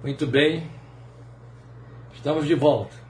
Muito bem, estamos de volta.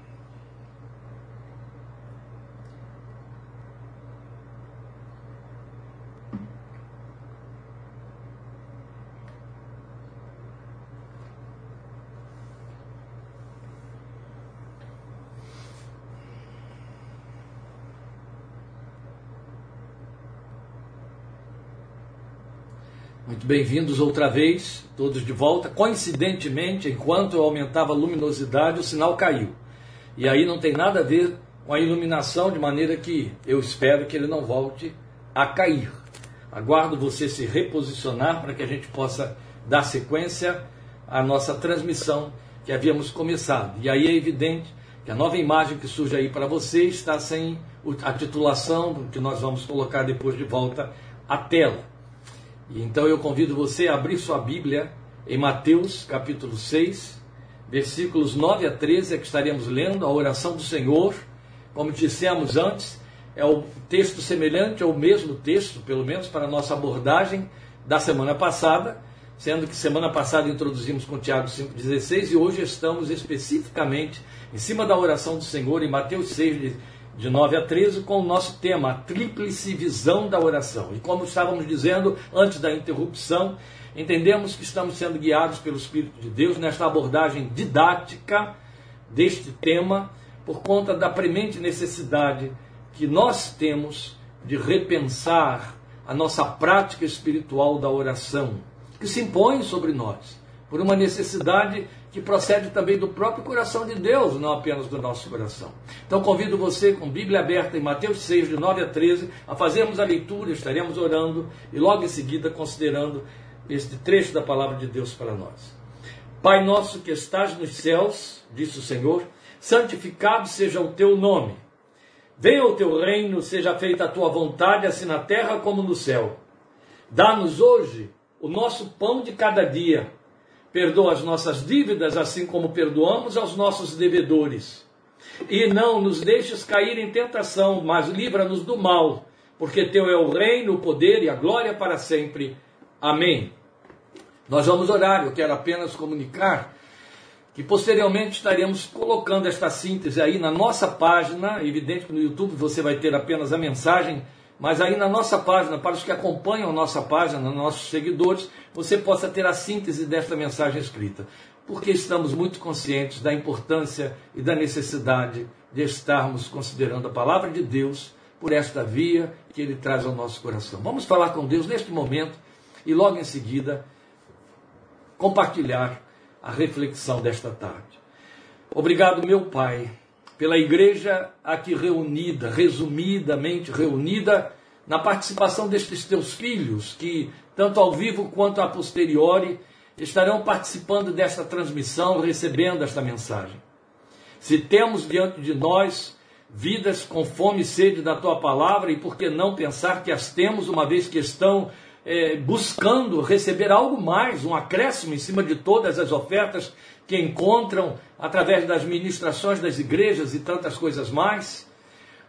Bem-vindos outra vez, todos de volta. Coincidentemente, enquanto eu aumentava a luminosidade, o sinal caiu. E aí não tem nada a ver com a iluminação, de maneira que eu espero que ele não volte a cair. Aguardo você se reposicionar para que a gente possa dar sequência à nossa transmissão que havíamos começado. E aí é evidente que a nova imagem que surge aí para você está sem a titulação que nós vamos colocar depois de volta à tela. E então eu convido você a abrir sua Bíblia em Mateus capítulo 6, versículos 9 a 13, é que estaremos lendo a oração do Senhor. Como dissemos antes, é o texto semelhante ao mesmo texto, pelo menos para a nossa abordagem da semana passada, sendo que semana passada introduzimos com Tiago 5,16 e hoje estamos especificamente em cima da oração do Senhor em Mateus 6, de 9 a 13, com o nosso tema, a tríplice visão da oração. E como estávamos dizendo antes da interrupção, entendemos que estamos sendo guiados pelo Espírito de Deus nesta abordagem didática deste tema, por conta da premente necessidade que nós temos de repensar a nossa prática espiritual da oração, que se impõe sobre nós, por uma necessidade que procede também do próprio coração de Deus, não apenas do nosso coração. Então convido você, com Bíblia aberta em Mateus 6, de 9 a 13, a fazermos a leitura, estaremos orando e logo em seguida considerando este trecho da palavra de Deus para nós. Pai nosso que estás nos céus, disse o Senhor, santificado seja o teu nome. Venha o teu reino, seja feita a tua vontade, assim na terra como no céu. Dá-nos hoje o nosso pão de cada dia Perdoa as nossas dívidas, assim como perdoamos aos nossos devedores. E não nos deixes cair em tentação, mas livra-nos do mal, porque teu é o reino, o poder e a glória para sempre. Amém. Nós vamos orar, eu quero apenas comunicar que posteriormente estaremos colocando esta síntese aí na nossa página, evidente que no YouTube você vai ter apenas a mensagem mas aí na nossa página, para os que acompanham a nossa página, nossos seguidores, você possa ter a síntese desta mensagem escrita. Porque estamos muito conscientes da importância e da necessidade de estarmos considerando a palavra de Deus por esta via que ele traz ao nosso coração. Vamos falar com Deus neste momento e logo em seguida compartilhar a reflexão desta tarde. Obrigado, meu Pai pela igreja aqui reunida, resumidamente reunida, na participação destes teus filhos, que, tanto ao vivo quanto a posteriori, estarão participando desta transmissão, recebendo esta mensagem. Se temos diante de nós vidas com fome e sede da tua palavra, e por que não pensar que as temos, uma vez que estão é, buscando receber algo mais, um acréscimo em cima de todas as ofertas que encontram através das ministrações das igrejas e tantas coisas mais.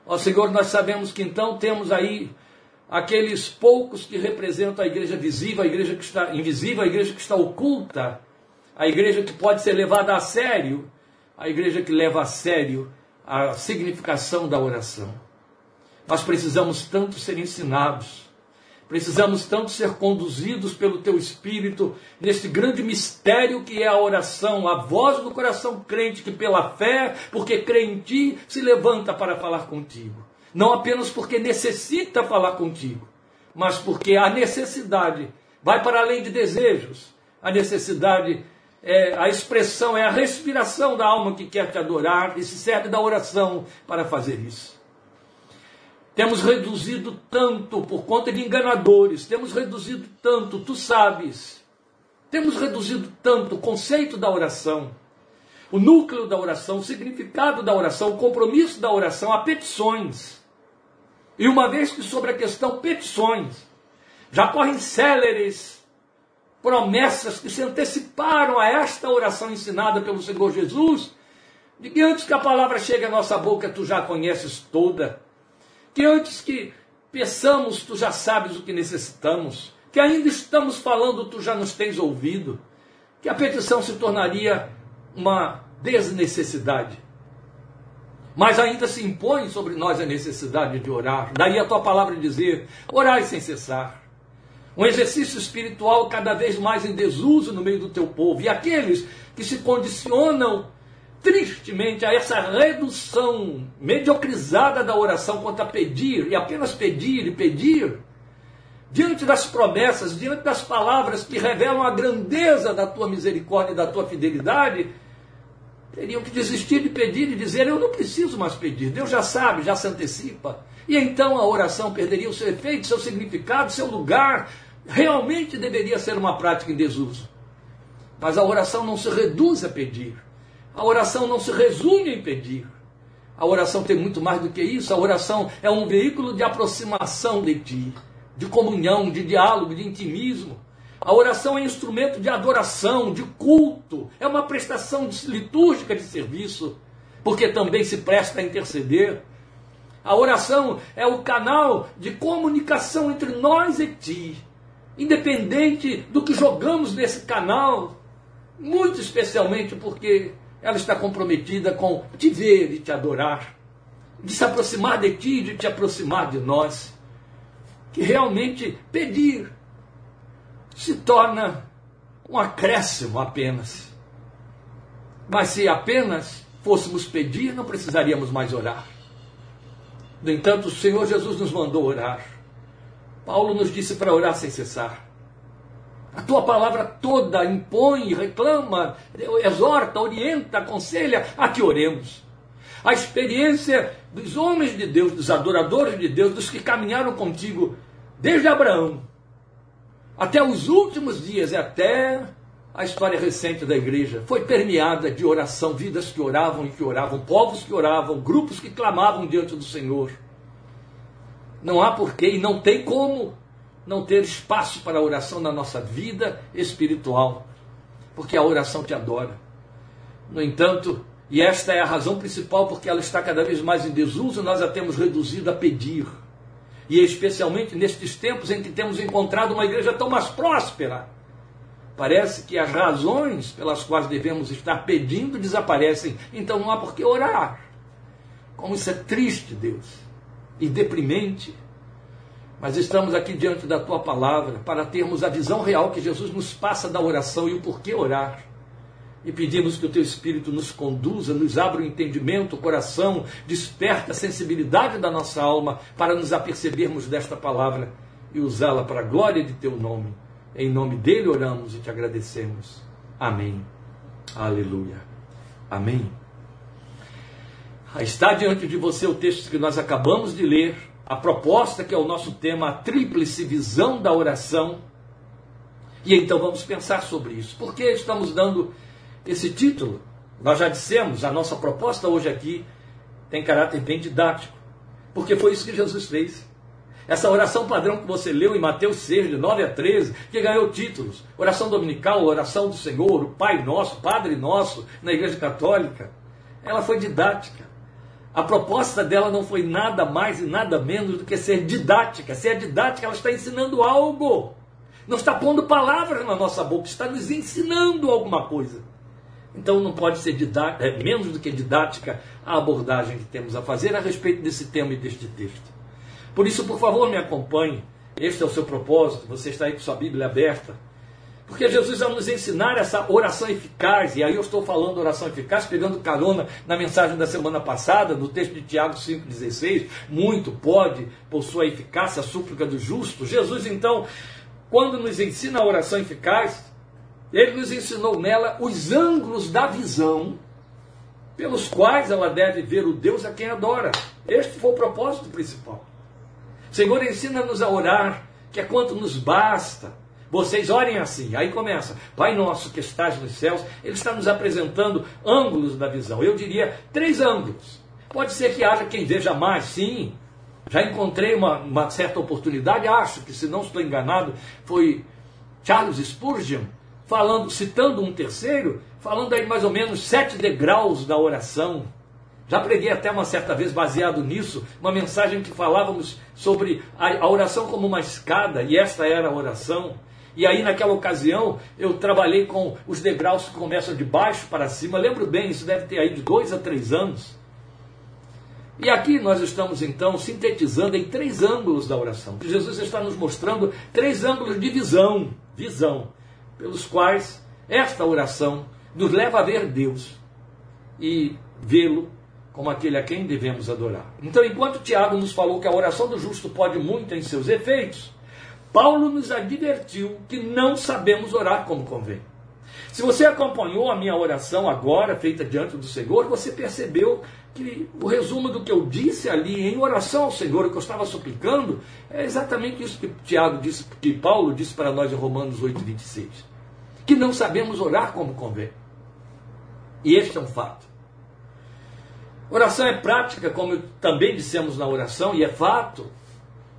Ó Senhor, nós sabemos que então temos aí aqueles poucos que representam a igreja visível, a igreja que está invisível, a igreja que está oculta, a igreja que pode ser levada a sério, a igreja que leva a sério a significação da oração. Nós precisamos tanto ser ensinados Precisamos tanto ser conduzidos pelo teu Espírito neste grande mistério que é a oração, a voz do coração crente que, pela fé, porque crê em ti, se levanta para falar contigo. Não apenas porque necessita falar contigo, mas porque a necessidade vai para além de desejos. A necessidade é a expressão, é a respiração da alma que quer te adorar e se serve da oração para fazer isso. Temos reduzido tanto por conta de enganadores, temos reduzido tanto, tu sabes. Temos reduzido tanto o conceito da oração, o núcleo da oração, o significado da oração, o compromisso da oração a petições. E uma vez que sobre a questão petições, já correm céleres promessas que se anteciparam a esta oração ensinada pelo Senhor Jesus, de que antes que a palavra chegue à nossa boca, tu já conheces toda que antes que peçamos, tu já sabes o que necessitamos, que ainda estamos falando, tu já nos tens ouvido. que a petição se tornaria uma desnecessidade. Mas ainda se impõe sobre nós a necessidade de orar. Daí a tua palavra dizer: orai sem cessar. Um exercício espiritual cada vez mais em desuso no meio do teu povo. E aqueles que se condicionam tristemente a essa redução mediocrizada da oração quanto a pedir, e apenas pedir e pedir, diante das promessas, diante das palavras que revelam a grandeza da tua misericórdia e da tua fidelidade, teriam que desistir de pedir e dizer: Eu não preciso mais pedir, Deus já sabe, já se antecipa. E então a oração perderia o seu efeito, seu significado, seu lugar. Realmente deveria ser uma prática em desuso. Mas a oração não se reduz a pedir. A oração não se resume em pedir. A oração tem muito mais do que isso. A oração é um veículo de aproximação de ti, de comunhão, de diálogo, de intimismo. A oração é instrumento de adoração, de culto, é uma prestação litúrgica de serviço, porque também se presta a interceder. A oração é o canal de comunicação entre nós e ti, independente do que jogamos nesse canal, muito especialmente porque ela está comprometida com te ver e te adorar, de se aproximar de ti, de te aproximar de nós, que realmente pedir se torna um acréscimo apenas. Mas se apenas fôssemos pedir, não precisaríamos mais orar. No entanto, o Senhor Jesus nos mandou orar. Paulo nos disse para orar sem cessar. A tua palavra toda impõe, reclama, exorta, orienta, aconselha a que oremos. A experiência dos homens de Deus, dos adoradores de Deus, dos que caminharam contigo desde Abraão até os últimos dias e até a história recente da igreja foi permeada de oração, vidas que oravam e que oravam, povos que oravam, grupos que clamavam diante do Senhor. Não há porquê e não tem como não ter espaço para a oração na nossa vida espiritual, porque a oração te adora. No entanto, e esta é a razão principal porque ela está cada vez mais em desuso, nós a temos reduzido a pedir e especialmente nestes tempos em que temos encontrado uma igreja tão mais próspera. Parece que as razões pelas quais devemos estar pedindo desaparecem, então não há por que orar. Como isso é triste, Deus, e deprimente. Mas estamos aqui diante da tua palavra para termos a visão real que Jesus nos passa da oração e o porquê orar e pedimos que o teu Espírito nos conduza, nos abra o entendimento, o coração, desperta a sensibilidade da nossa alma para nos apercebermos desta palavra e usá-la para a glória de teu nome. Em nome dele oramos e te agradecemos. Amém. Aleluia. Amém. Está diante de você o texto que nós acabamos de ler, a proposta que é o nosso tema, a tríplice visão da oração. E então vamos pensar sobre isso. Por que estamos dando esse título. Nós já dissemos, a nossa proposta hoje aqui tem caráter bem didático, porque foi isso que Jesus fez. Essa oração padrão que você leu em Mateus 6, de 9 a 13, que ganhou títulos: Oração Dominical, Oração do Senhor, o Pai Nosso, Padre Nosso, na Igreja Católica, ela foi didática. A proposta dela não foi nada mais e nada menos do que ser didática. Se é didática, ela está ensinando algo. Não está pondo palavras na nossa boca, está nos ensinando alguma coisa. Então não pode ser didática, é, menos do que didática a abordagem que temos a fazer a respeito desse tema e deste texto. Por isso, por favor, me acompanhe. Este é o seu propósito, você está aí com sua Bíblia aberta. Porque Jesus vai nos ensinar essa oração eficaz, e aí eu estou falando oração eficaz, pegando carona na mensagem da semana passada, no texto de Tiago 5,16, muito pode, por sua eficácia, a súplica do justo. Jesus, então, quando nos ensina a oração eficaz, ele nos ensinou nela os ângulos da visão pelos quais ela deve ver o Deus a quem adora. Este foi o propósito principal. Senhor, ensina-nos a orar, que é quanto nos basta. Vocês orem assim. Aí começa. Pai nosso que estás nos céus, ele está nos apresentando ângulos da visão. Eu diria três ângulos. Pode ser que haja quem veja mais, sim. Já encontrei uma, uma certa oportunidade, acho que, se não estou enganado, foi Charles Spurgeon, falando, citando um terceiro, falando aí mais ou menos sete degraus da oração. Já preguei até uma certa vez, baseado nisso, uma mensagem que falávamos sobre a, a oração como uma escada, e esta era a oração. E aí, naquela ocasião, eu trabalhei com os degraus que começam de baixo para cima. Lembro bem, isso deve ter aí de dois a três anos. E aqui nós estamos então sintetizando em três ângulos da oração. Jesus está nos mostrando três ângulos de visão, visão, pelos quais esta oração nos leva a ver Deus e vê-lo como aquele a quem devemos adorar. Então, enquanto Tiago nos falou que a oração do justo pode muito em seus efeitos, Paulo nos advertiu que não sabemos orar como convém. Se você acompanhou a minha oração agora, feita diante do Senhor, você percebeu que o resumo do que eu disse ali em oração ao Senhor, o que eu estava suplicando, é exatamente isso que Tiago disse, que Paulo disse para nós em Romanos 8, 26. Que não sabemos orar como convém. E este é um fato. Oração é prática, como também dissemos na oração, e é fato.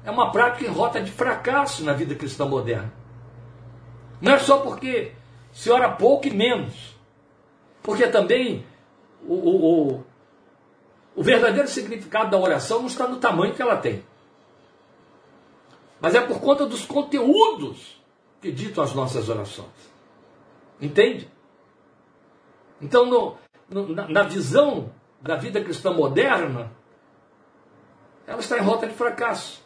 É uma prática em rota de fracasso na vida cristã moderna. Não é só porque se ora pouco e menos. Porque também o, o, o, o verdadeiro significado da oração não está no tamanho que ela tem. Mas é por conta dos conteúdos que ditam as nossas orações. Entende? Então, no, no, na, na visão da vida cristã moderna, ela está em rota de fracasso.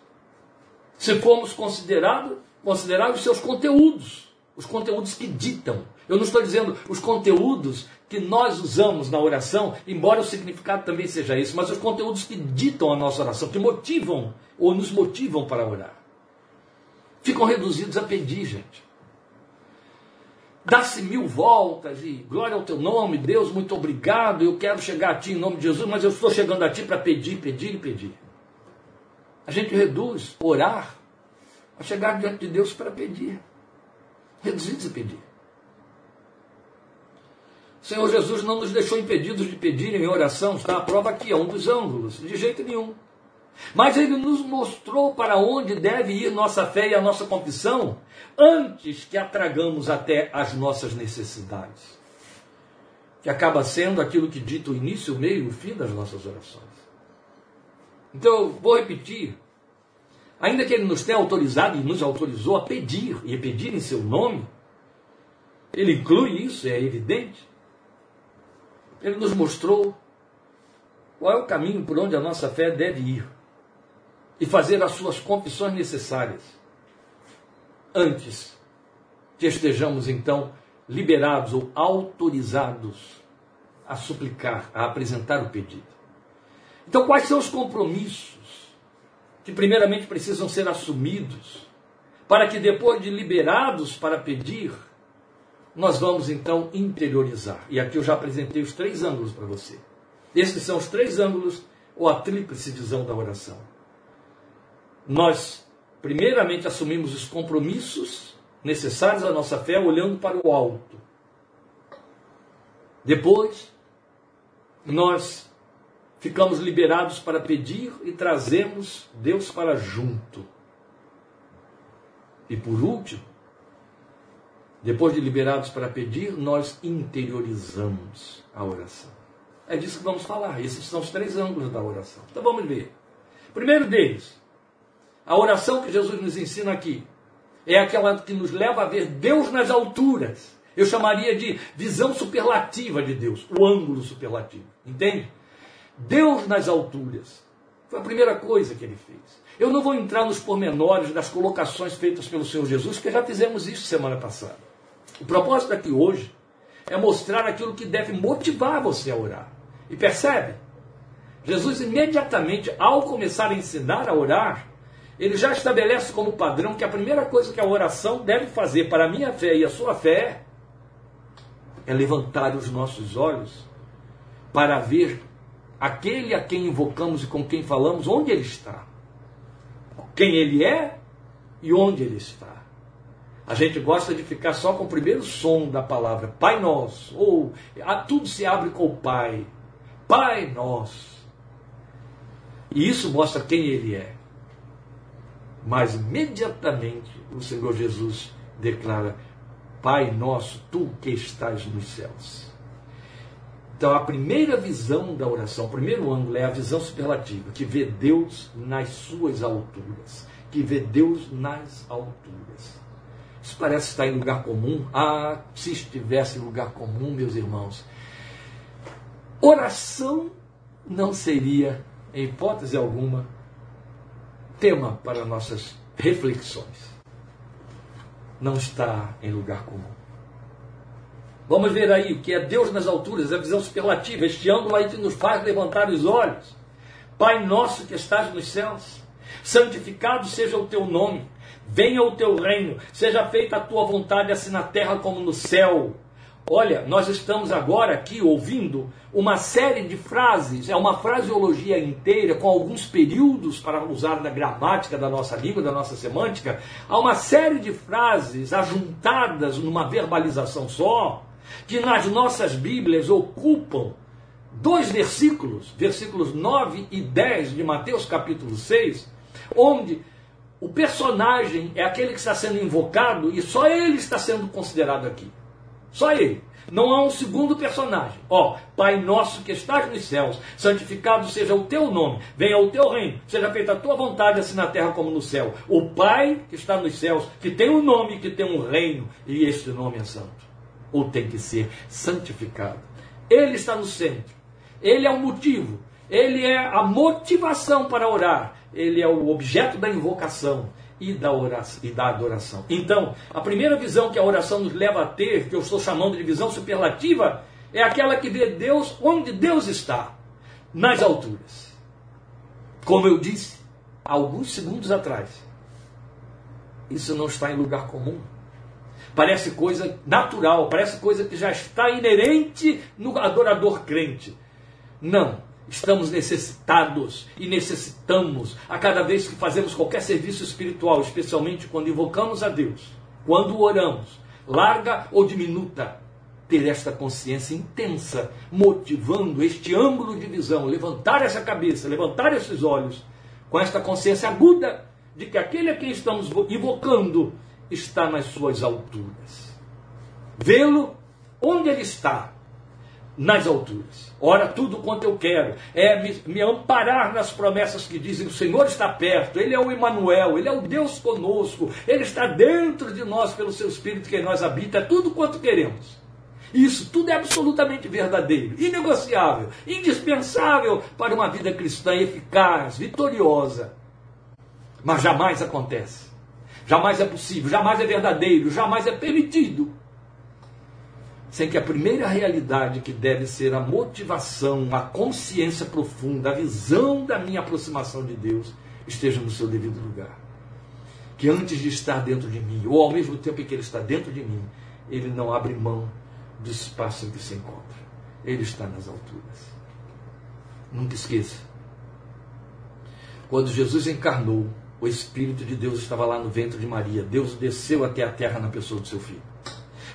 Se formos considerar, considerar os seus conteúdos os conteúdos que ditam. Eu não estou dizendo os conteúdos que nós usamos na oração, embora o significado também seja isso, mas os conteúdos que ditam a nossa oração, que motivam ou nos motivam para orar. Ficam reduzidos a pedir, gente. Dá-se mil voltas e glória ao teu nome, Deus, muito obrigado, eu quero chegar a ti em nome de Jesus, mas eu estou chegando a ti para pedir, pedir e pedir. A gente reduz orar a chegar diante de Deus para pedir reduzidos a pedir. O Senhor Jesus não nos deixou impedidos de pedir em oração, está a prova aqui, é um dos ângulos, de jeito nenhum. Mas ele nos mostrou para onde deve ir nossa fé e a nossa confissão antes que atragamos até as nossas necessidades. Que acaba sendo aquilo que dita o início, o meio e o fim das nossas orações. Então, eu vou repetir ainda que ele nos tenha autorizado e nos autorizou a pedir, e pedir em seu nome, ele inclui isso, é evidente. Ele nos mostrou qual é o caminho por onde a nossa fé deve ir e fazer as suas confissões necessárias antes que estejamos então liberados ou autorizados a suplicar, a apresentar o pedido. Então, quais são os compromissos que primeiramente precisam ser assumidos, para que depois de liberados para pedir, nós vamos então interiorizar. E aqui eu já apresentei os três ângulos para você. Esses são os três ângulos, ou a tríplice visão da oração. Nós, primeiramente, assumimos os compromissos necessários à nossa fé, olhando para o alto. Depois, nós ficamos liberados para pedir e trazemos Deus para junto. E por último, depois de liberados para pedir, nós interiorizamos a oração. É disso que vamos falar. Esses são os três ângulos da oração. Então vamos ver. Primeiro deles, a oração que Jesus nos ensina aqui é aquela que nos leva a ver Deus nas alturas. Eu chamaria de visão superlativa de Deus, o ângulo superlativo. Entende? Deus nas alturas. Foi a primeira coisa que ele fez. Eu não vou entrar nos pormenores das colocações feitas pelo Senhor Jesus, porque já fizemos isso semana passada. O propósito aqui hoje é mostrar aquilo que deve motivar você a orar. E percebe? Jesus imediatamente, ao começar a ensinar a orar, ele já estabelece como padrão que a primeira coisa que a oração deve fazer para a minha fé e a sua fé é levantar os nossos olhos para ver aquele a quem invocamos e com quem falamos, onde ele está, quem ele é e onde ele está. A gente gosta de ficar só com o primeiro som da palavra, Pai Nosso, ou tudo se abre com o Pai, Pai Nosso. E isso mostra quem ele é. Mas imediatamente o Senhor Jesus declara: Pai nosso, tu que estás nos céus. Então, a primeira visão da oração, o primeiro ângulo é a visão superlativa, que vê Deus nas suas alturas, que vê Deus nas alturas. Isso parece estar em lugar comum. Ah, se estivesse em lugar comum, meus irmãos. Oração não seria, em hipótese alguma, tema para nossas reflexões. Não está em lugar comum. Vamos ver aí o que é Deus nas alturas, a visão superlativa, este ângulo aí que nos faz levantar os olhos. Pai nosso que estás nos céus, santificado seja o teu nome, venha o teu reino, seja feita a tua vontade, assim na terra como no céu. Olha, nós estamos agora aqui ouvindo uma série de frases, é uma fraseologia inteira, com alguns períodos para usar na gramática da nossa língua, da nossa semântica. Há uma série de frases ajuntadas numa verbalização só, que nas nossas Bíblias ocupam dois versículos, versículos 9 e 10 de Mateus capítulo 6, onde o personagem é aquele que está sendo invocado e só ele está sendo considerado aqui. Só ele. Não há um segundo personagem. Ó, Pai nosso que estás nos céus, santificado seja o teu nome, venha o teu reino, seja feita a tua vontade, assim na terra como no céu. O Pai que está nos céus, que tem um nome, que tem um reino, e este nome é santo. Ou tem que ser santificado. Ele está no centro. Ele é o motivo. Ele é a motivação para orar. Ele é o objeto da invocação e da, oração, e da adoração. Então, a primeira visão que a oração nos leva a ter, que eu estou chamando de visão superlativa, é aquela que vê Deus onde Deus está, nas alturas. Como eu disse alguns segundos atrás, isso não está em lugar comum. Parece coisa natural, parece coisa que já está inerente no adorador crente. Não, Estamos necessitados e necessitamos a cada vez que fazemos qualquer serviço espiritual, especialmente quando invocamos a Deus, quando oramos, larga ou diminuta, ter esta consciência intensa, motivando este ângulo de visão, levantar essa cabeça, levantar esses olhos, com esta consciência aguda de que aquele a quem estamos invocando está nas suas alturas. Vê-lo onde ele está, nas alturas. Ora, tudo quanto eu quero é me, me, amparar nas promessas que dizem: o Senhor está perto, Ele é o Emmanuel, Ele é o Deus conosco, Ele está dentro de nós pelo seu Espírito que em nós habita, é tudo quanto queremos. Isso tudo é absolutamente verdadeiro, inegociável, indispensável para uma vida cristã eficaz, vitoriosa. Mas jamais acontece, jamais é possível, jamais é verdadeiro, jamais é permitido sem que a primeira realidade que deve ser a motivação, a consciência profunda, a visão da minha aproximação de Deus esteja no seu devido lugar. Que antes de estar dentro de mim, ou ao mesmo tempo em que ele está dentro de mim, ele não abre mão do espaço em que se encontra. Ele está nas alturas. Nunca esqueça. Quando Jesus encarnou, o Espírito de Deus estava lá no ventre de Maria. Deus desceu até a terra na pessoa do seu filho.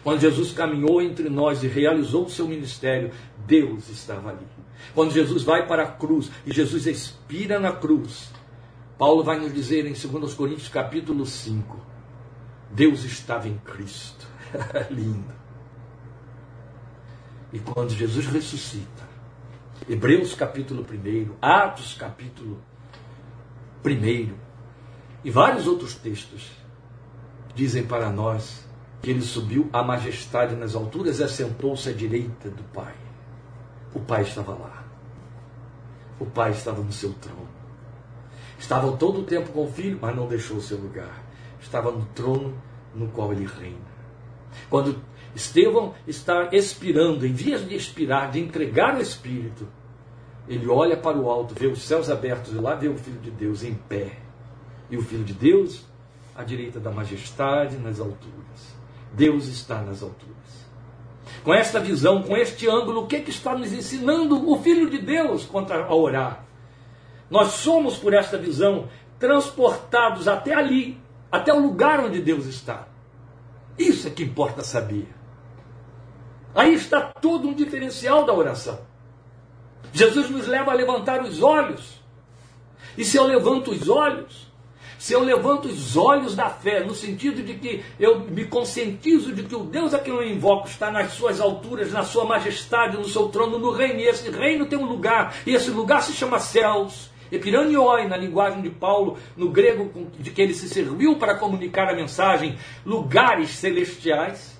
Quando Jesus caminhou entre nós e realizou o seu ministério, Deus estava ali. Quando Jesus vai para a cruz e Jesus expira na cruz, Paulo vai nos dizer em 2 Coríntios capítulo 5, Deus estava em Cristo. Lindo. E quando Jesus ressuscita, Hebreus capítulo 1, Atos capítulo 1 e vários outros textos dizem para nós que ele subiu à majestade nas alturas e assentou-se à direita do Pai. O Pai estava lá. O Pai estava no seu trono. Estava todo o tempo com o filho, mas não deixou o seu lugar. Estava no trono no qual ele reina. Quando Estevão está expirando, em vias de expirar, de entregar o Espírito, ele olha para o alto, vê os céus abertos e lá vê o Filho de Deus em pé. E o Filho de Deus à direita da majestade nas alturas. Deus está nas alturas. Com esta visão, com este ângulo, o que, é que está nos ensinando o Filho de Deus contra a orar? Nós somos, por esta visão, transportados até ali, até o lugar onde Deus está. Isso é que importa saber. Aí está todo um diferencial da oração. Jesus nos leva a levantar os olhos. E se eu levanto os olhos, se eu levanto os olhos da fé, no sentido de que eu me conscientizo de que o Deus a quem eu invoco está nas suas alturas, na sua majestade, no seu trono, no reino, e esse reino tem um lugar, e esse lugar se chama céus, Epiranioi, na linguagem de Paulo, no grego de que ele se serviu para comunicar a mensagem, lugares celestiais,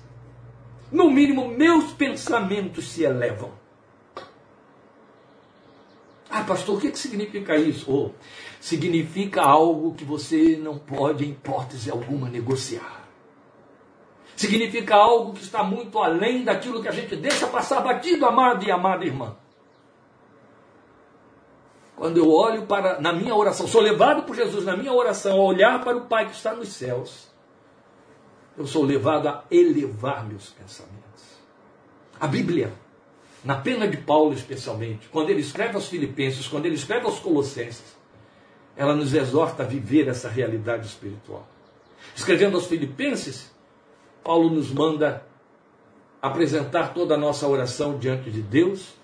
no mínimo meus pensamentos se elevam. Ah, pastor, o que, que significa isso? Oh, significa algo que você não pode, em hipótese alguma, negociar. Significa algo que está muito além daquilo que a gente deixa passar batido, amado e amada irmã. Quando eu olho para, na minha oração, sou levado por Jesus na minha oração a olhar para o Pai que está nos céus, eu sou levado a elevar meus pensamentos. A Bíblia na pena de Paulo especialmente, quando ele escreve aos Filipenses, quando ele escreve aos Colossenses, ela nos exorta a viver essa realidade espiritual. Escrevendo aos Filipenses, Paulo nos manda apresentar toda a nossa oração diante de Deus,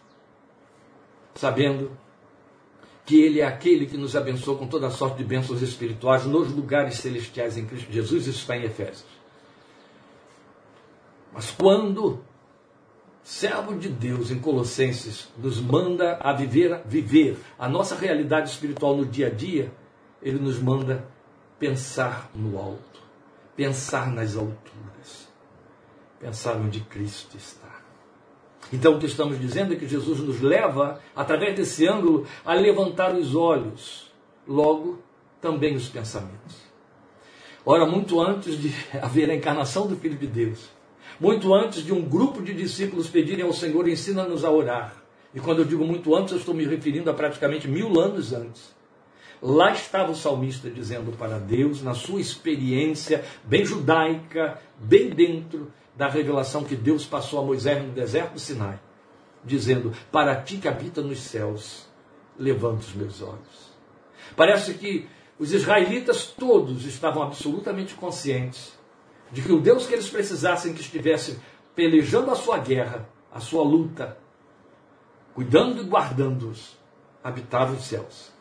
sabendo que Ele é aquele que nos abençoa com toda a sorte de bênçãos espirituais nos lugares celestiais em Cristo Jesus, isso está em Efésios. Mas quando servo de Deus em Colossenses nos manda a viver, viver a nossa realidade espiritual no dia a dia, ele nos manda pensar no alto, pensar nas alturas, pensar onde Cristo está. Então o que estamos dizendo é que Jesus nos leva, através desse ângulo, a levantar os olhos, logo também os pensamentos. Ora, muito antes de haver a encarnação do Filho de Deus, muito antes de um grupo de discípulos pedirem ao Senhor, ensina-nos a orar. E quando eu digo muito antes, eu estou me referindo a praticamente mil anos antes. Lá estava o salmista dizendo para Deus, na sua experiência bem judaica, bem dentro da revelação que Deus passou a Moisés no deserto do Sinai, dizendo: Para ti que habita nos céus, levanta os meus olhos. Parece que os israelitas todos estavam absolutamente conscientes de que o Deus que eles precisassem que estivesse pelejando a sua guerra, a sua luta, cuidando e guardando-os, habitava os céus.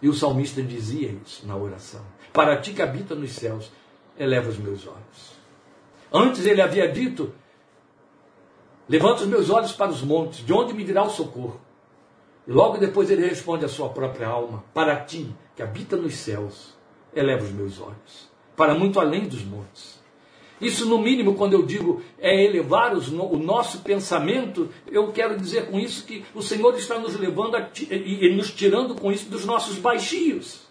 E o salmista dizia isso na oração: Para ti que habita nos céus, eleva os meus olhos. Antes ele havia dito: Levanta os meus olhos para os montes, de onde me virá o socorro? E logo depois ele responde à sua própria alma: Para ti que habita nos céus, eleva os meus olhos, para muito além dos montes. Isso, no mínimo, quando eu digo é elevar os, o nosso pensamento, eu quero dizer com isso que o Senhor está nos levando a, e, e nos tirando com isso dos nossos baixios.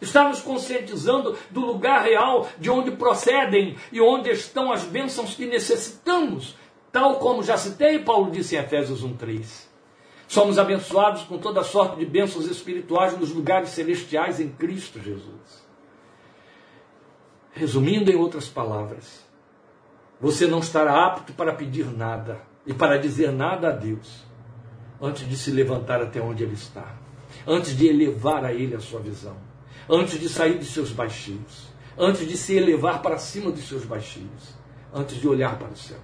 Está nos conscientizando do lugar real de onde procedem e onde estão as bênçãos que necessitamos. Tal como já citei, Paulo disse em Efésios 1,3. Somos abençoados com toda sorte de bênçãos espirituais nos lugares celestiais em Cristo Jesus. Resumindo em outras palavras, você não estará apto para pedir nada e para dizer nada a Deus antes de se levantar até onde Ele está, antes de elevar a Ele a sua visão, antes de sair dos seus baixinhos, antes de se elevar para cima dos seus baixinhos, antes de olhar para o céu.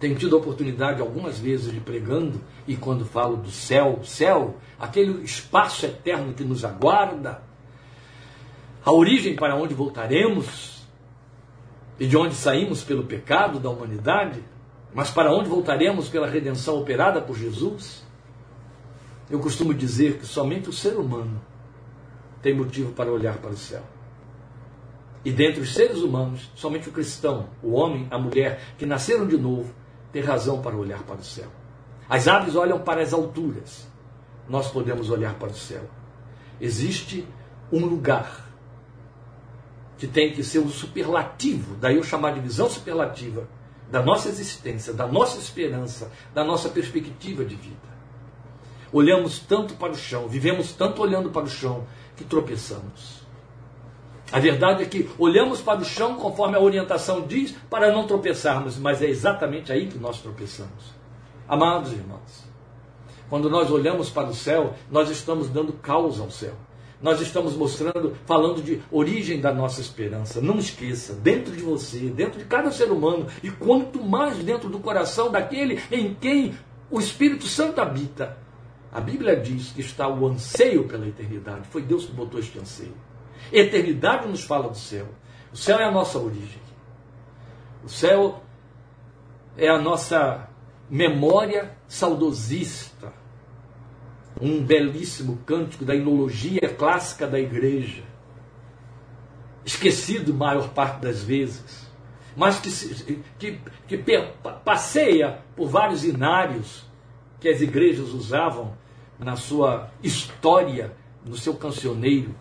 Tenho tido a oportunidade algumas vezes de pregando, e quando falo do céu, céu, aquele espaço eterno que nos aguarda, a origem para onde voltaremos e de onde saímos pelo pecado da humanidade, mas para onde voltaremos pela redenção operada por Jesus? Eu costumo dizer que somente o ser humano tem motivo para olhar para o céu. E dentre os seres humanos, somente o cristão, o homem, a mulher, que nasceram de novo, tem razão para olhar para o céu. As aves olham para as alturas, nós podemos olhar para o céu. Existe um lugar que tem que ser o superlativo, daí eu chamar de visão superlativa da nossa existência, da nossa esperança, da nossa perspectiva de vida. Olhamos tanto para o chão, vivemos tanto olhando para o chão, que tropeçamos. A verdade é que olhamos para o chão conforme a orientação diz para não tropeçarmos, mas é exatamente aí que nós tropeçamos. Amados irmãos, quando nós olhamos para o céu, nós estamos dando causa ao céu nós estamos mostrando, falando de origem da nossa esperança. Não esqueça, dentro de você, dentro de cada ser humano, e quanto mais dentro do coração daquele em quem o Espírito Santo habita, a Bíblia diz que está o anseio pela eternidade. Foi Deus que botou este anseio. Eternidade nos fala do céu. O céu é a nossa origem. O céu é a nossa memória saudosista um belíssimo cântico da inologia clássica da igreja, esquecido maior parte das vezes, mas que, que, que passeia por vários inários que as igrejas usavam na sua história, no seu cancioneiro.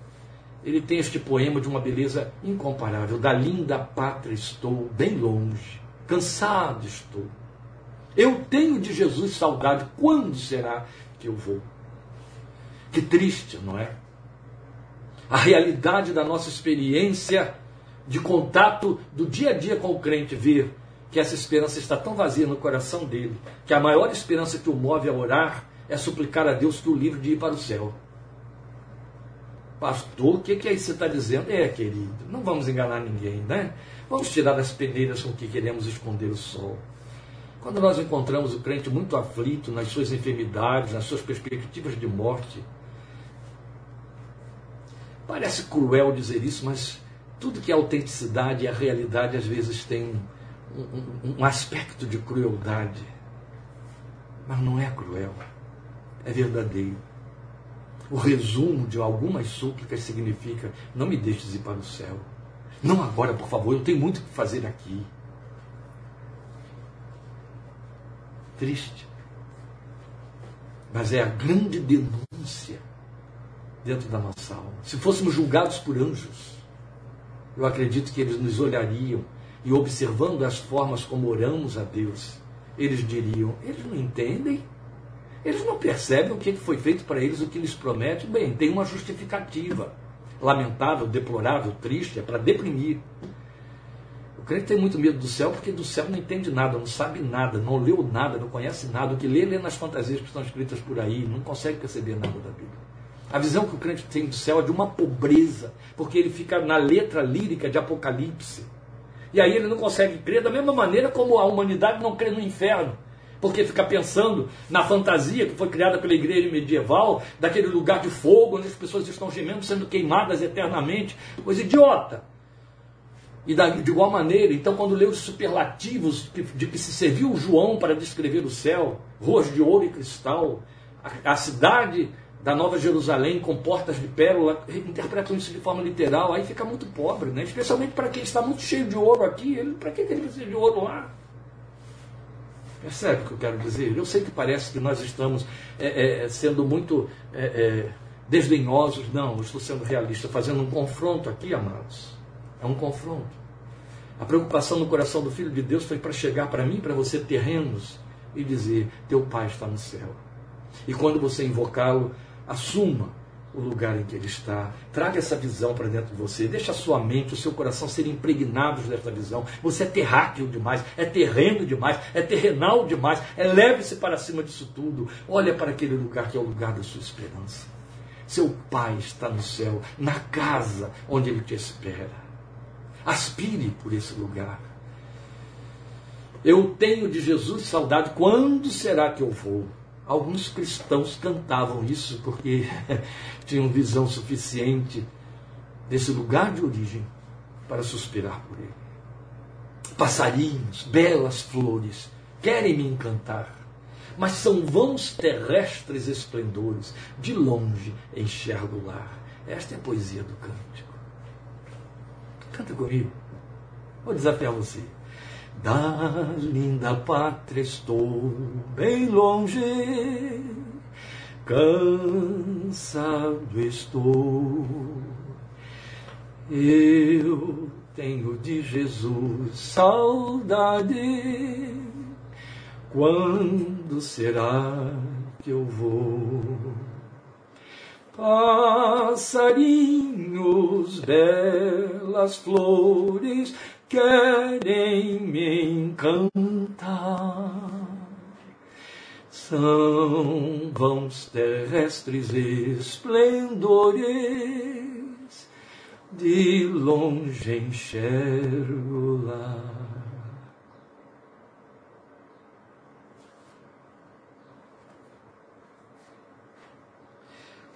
Ele tem este poema de uma beleza incomparável. Da linda pátria estou bem longe, cansado estou. Eu tenho de Jesus saudade. Quando será que eu vou? Que triste, não é? A realidade da nossa experiência de contato do dia a dia com o crente, ver que essa esperança está tão vazia no coração dele, que a maior esperança que o move a orar é suplicar a Deus que o livre de ir para o céu. Pastor, o que, que aí você está dizendo? É, querido, não vamos enganar ninguém, né? Vamos tirar das peneiras com que queremos esconder o sol. Quando nós encontramos o crente muito aflito nas suas enfermidades, nas suas perspectivas de morte, parece cruel dizer isso, mas tudo que é autenticidade e a realidade às vezes tem um, um, um aspecto de crueldade. Mas não é cruel, é verdadeiro. O resumo de algumas súplicas significa: não me deixes ir para o céu. Não agora, por favor, eu tenho muito o que fazer aqui. triste. Mas é a grande denúncia dentro da nossa alma. Se fôssemos julgados por anjos, eu acredito que eles nos olhariam e, observando as formas como oramos a Deus, eles diriam: eles não entendem, eles não percebem o que foi feito para eles, o que lhes promete. Bem, tem uma justificativa. Lamentável, deplorável, triste, é para deprimir. O crente tem muito medo do céu porque do céu não entende nada, não sabe nada, não leu nada, não conhece nada. O que lê, lê nas fantasias que estão escritas por aí, não consegue perceber nada da Bíblia. A visão que o crente tem do céu é de uma pobreza, porque ele fica na letra lírica de Apocalipse. E aí ele não consegue crer da mesma maneira como a humanidade não crê no inferno. Porque fica pensando na fantasia que foi criada pela igreja medieval, daquele lugar de fogo onde as pessoas estão gemendo, sendo queimadas eternamente. Coisa idiota. E da, de igual maneira, então, quando lê os superlativos de que se serviu João para descrever o céu, ruas de ouro e cristal, a, a cidade da Nova Jerusalém com portas de pérola, interpretam isso de forma literal, aí fica muito pobre, né? especialmente para quem está muito cheio de ouro aqui, ele, para que ele precisa de ouro lá? Percebe o que eu quero dizer? Eu sei que parece que nós estamos é, é, sendo muito é, é desdenhosos, não, eu estou sendo realista, fazendo um confronto aqui, amados é um confronto. A preocupação no coração do Filho de Deus foi para chegar para mim, para você, terrenos, e dizer: Teu Pai está no céu. E quando você invocá-lo, assuma o lugar em que ele está. Traga essa visão para dentro de você. Deixa a sua mente, o seu coração serem impregnados dessa visão. Você é terráqueo demais, é terreno demais, é terrenal demais. Eleve-se para cima disso tudo. Olha para aquele lugar que é o lugar da sua esperança. Seu Pai está no céu, na casa onde ele te espera. Aspire por esse lugar. Eu tenho de Jesus saudade. Quando será que eu vou? Alguns cristãos cantavam isso porque tinham visão suficiente desse lugar de origem para suspirar por ele. Passarinhos, belas flores, querem me encantar, mas são vãos terrestres esplendores. De longe enxergo o lar. Esta é a poesia do cântico. Canta comigo. Vou desafiar você. Da linda pátria estou bem longe, cansado estou. Eu tenho de Jesus saudade. Quando será que eu vou? Passarinhos, belas flores, querem me encantar. São vãos terrestres esplendores, de longe enxergo lá.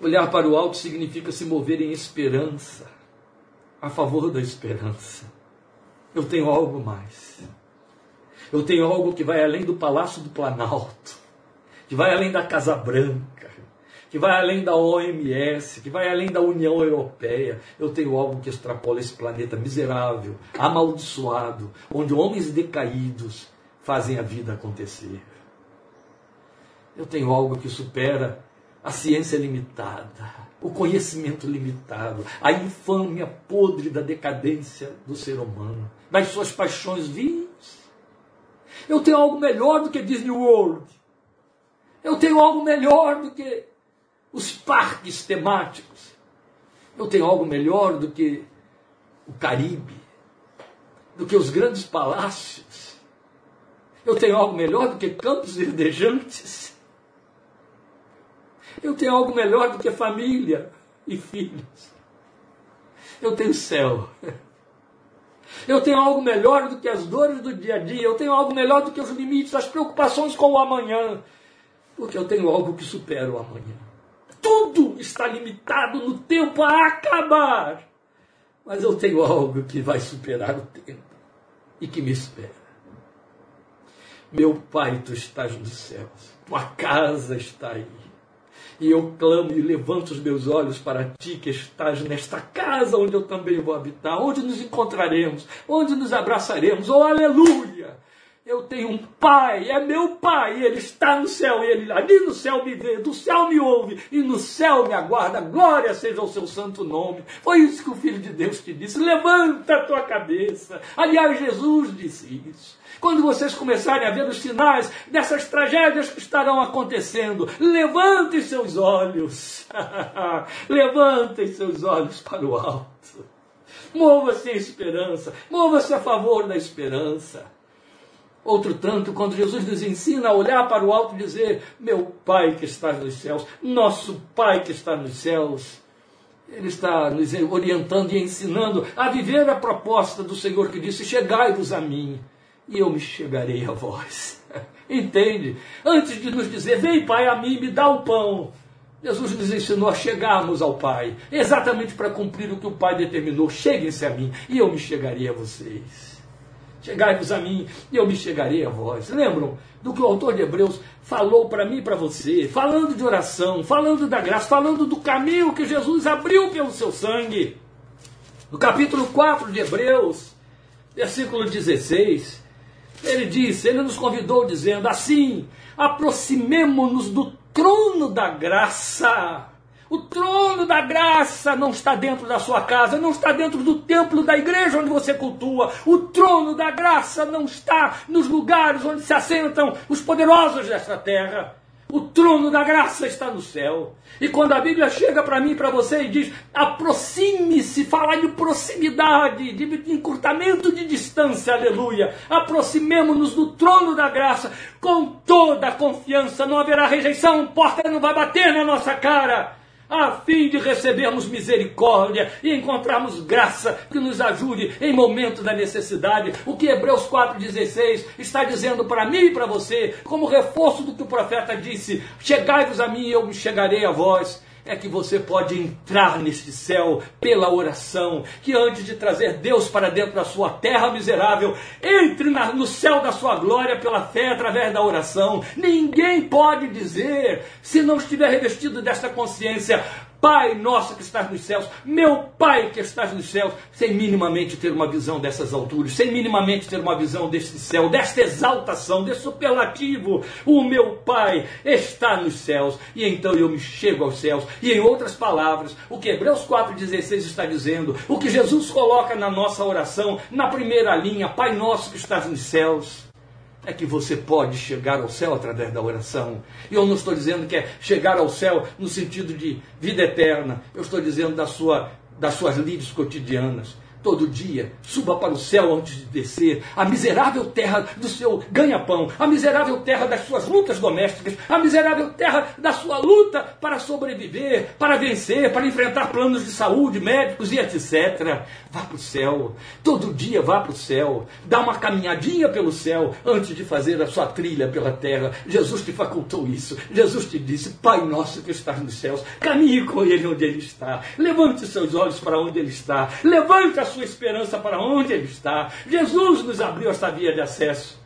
Olhar para o alto significa se mover em esperança, a favor da esperança. Eu tenho algo mais. Eu tenho algo que vai além do Palácio do Planalto, que vai além da Casa Branca, que vai além da OMS, que vai além da União Europeia. Eu tenho algo que extrapola esse planeta miserável, amaldiçoado, onde homens decaídos fazem a vida acontecer. Eu tenho algo que supera a ciência limitada, o conhecimento limitado, a infâmia podre da decadência do ser humano, das suas paixõesvis. Eu tenho algo melhor do que Disney World. Eu tenho algo melhor do que os parques temáticos. Eu tenho algo melhor do que o Caribe, do que os grandes palácios. Eu tenho algo melhor do que campos verdejantes. Eu tenho algo melhor do que família e filhos. Eu tenho céu. Eu tenho algo melhor do que as dores do dia a dia. Eu tenho algo melhor do que os limites, as preocupações com o amanhã. Porque eu tenho algo que supera o amanhã. Tudo está limitado no tempo a acabar. Mas eu tenho algo que vai superar o tempo e que me espera. Meu Pai, tu estás nos céus, tua casa está aí. E eu clamo e levanto os meus olhos para ti que estás nesta casa onde eu também vou habitar, onde nos encontraremos, onde nos abraçaremos. Oh, aleluia! Eu tenho um pai, é meu pai, ele está no céu, ele ali no céu me vê, do céu me ouve e no céu me aguarda. Glória seja o seu santo nome. Foi isso que o Filho de Deus te disse. Levanta a tua cabeça. Aliás, Jesus disse isso. Quando vocês começarem a ver os sinais dessas tragédias que estarão acontecendo, levantem seus olhos. levantem seus olhos para o alto. Mova-se em esperança. Mova-se a favor da esperança. Outro tanto, quando Jesus nos ensina a olhar para o alto e dizer: Meu Pai que está nos céus, nosso Pai que está nos céus. Ele está nos orientando e ensinando a viver a proposta do Senhor que disse: Chegai-vos a mim, e eu me chegarei a vós. Entende? Antes de nos dizer: Vem, Pai, a mim, me dá o pão. Jesus nos ensinou a chegarmos ao Pai, exatamente para cumprir o que o Pai determinou: cheguem-se a mim, e eu me chegarei a vocês. Chegai-vos a mim e eu me chegarei a vós. Lembram do que o autor de Hebreus falou para mim e para você, falando de oração, falando da graça, falando do caminho que Jesus abriu pelo seu sangue. No capítulo 4 de Hebreus, versículo 16, ele disse, ele nos convidou dizendo assim: aproximemo-nos do trono da graça o trono da graça não está dentro da sua casa, não está dentro do templo da igreja onde você cultua. O trono da graça não está nos lugares onde se assentam os poderosos desta terra. O trono da graça está no céu. E quando a Bíblia chega para mim para você e diz: aproxime-se, fala de proximidade, de encurtamento de distância, aleluia. Aproximemo-nos do trono da graça com toda a confiança, não haverá rejeição, porta não vai bater na nossa cara a fim de recebermos misericórdia e encontrarmos graça que nos ajude em momento da necessidade. O que Hebreus 4,16 está dizendo para mim e para você, como reforço do que o profeta disse: Chegai-vos a mim e eu me chegarei a vós é que você pode entrar neste céu pela oração, que antes de trazer Deus para dentro da sua terra miserável, entre na, no céu da sua glória pela fé através da oração. Ninguém pode dizer, se não estiver revestido desta consciência, Pai nosso que estás nos céus, meu Pai que estás nos céus, sem minimamente ter uma visão dessas alturas, sem minimamente ter uma visão deste céu, desta exaltação, desse superlativo. O meu Pai está nos céus, e então eu me chego aos céus. E em outras palavras, o que Hebreus 4,16 está dizendo, o que Jesus coloca na nossa oração, na primeira linha, Pai nosso que estás nos céus é que você pode chegar ao céu através da oração. E eu não estou dizendo que é chegar ao céu no sentido de vida eterna. Eu estou dizendo da sua, das suas lides cotidianas todo dia, suba para o céu antes de descer, a miserável terra do seu ganha-pão, a miserável terra das suas lutas domésticas, a miserável terra da sua luta para sobreviver, para vencer, para enfrentar planos de saúde, médicos e etc. Vá para o céu, todo dia vá para o céu, dá uma caminhadinha pelo céu antes de fazer a sua trilha pela terra. Jesus te facultou isso, Jesus te disse: Pai nosso que estás nos céus, caminhe com Ele onde Ele está, levante seus olhos para onde Ele está, levante a sua esperança para onde Ele está. Jesus nos abriu esta via de acesso,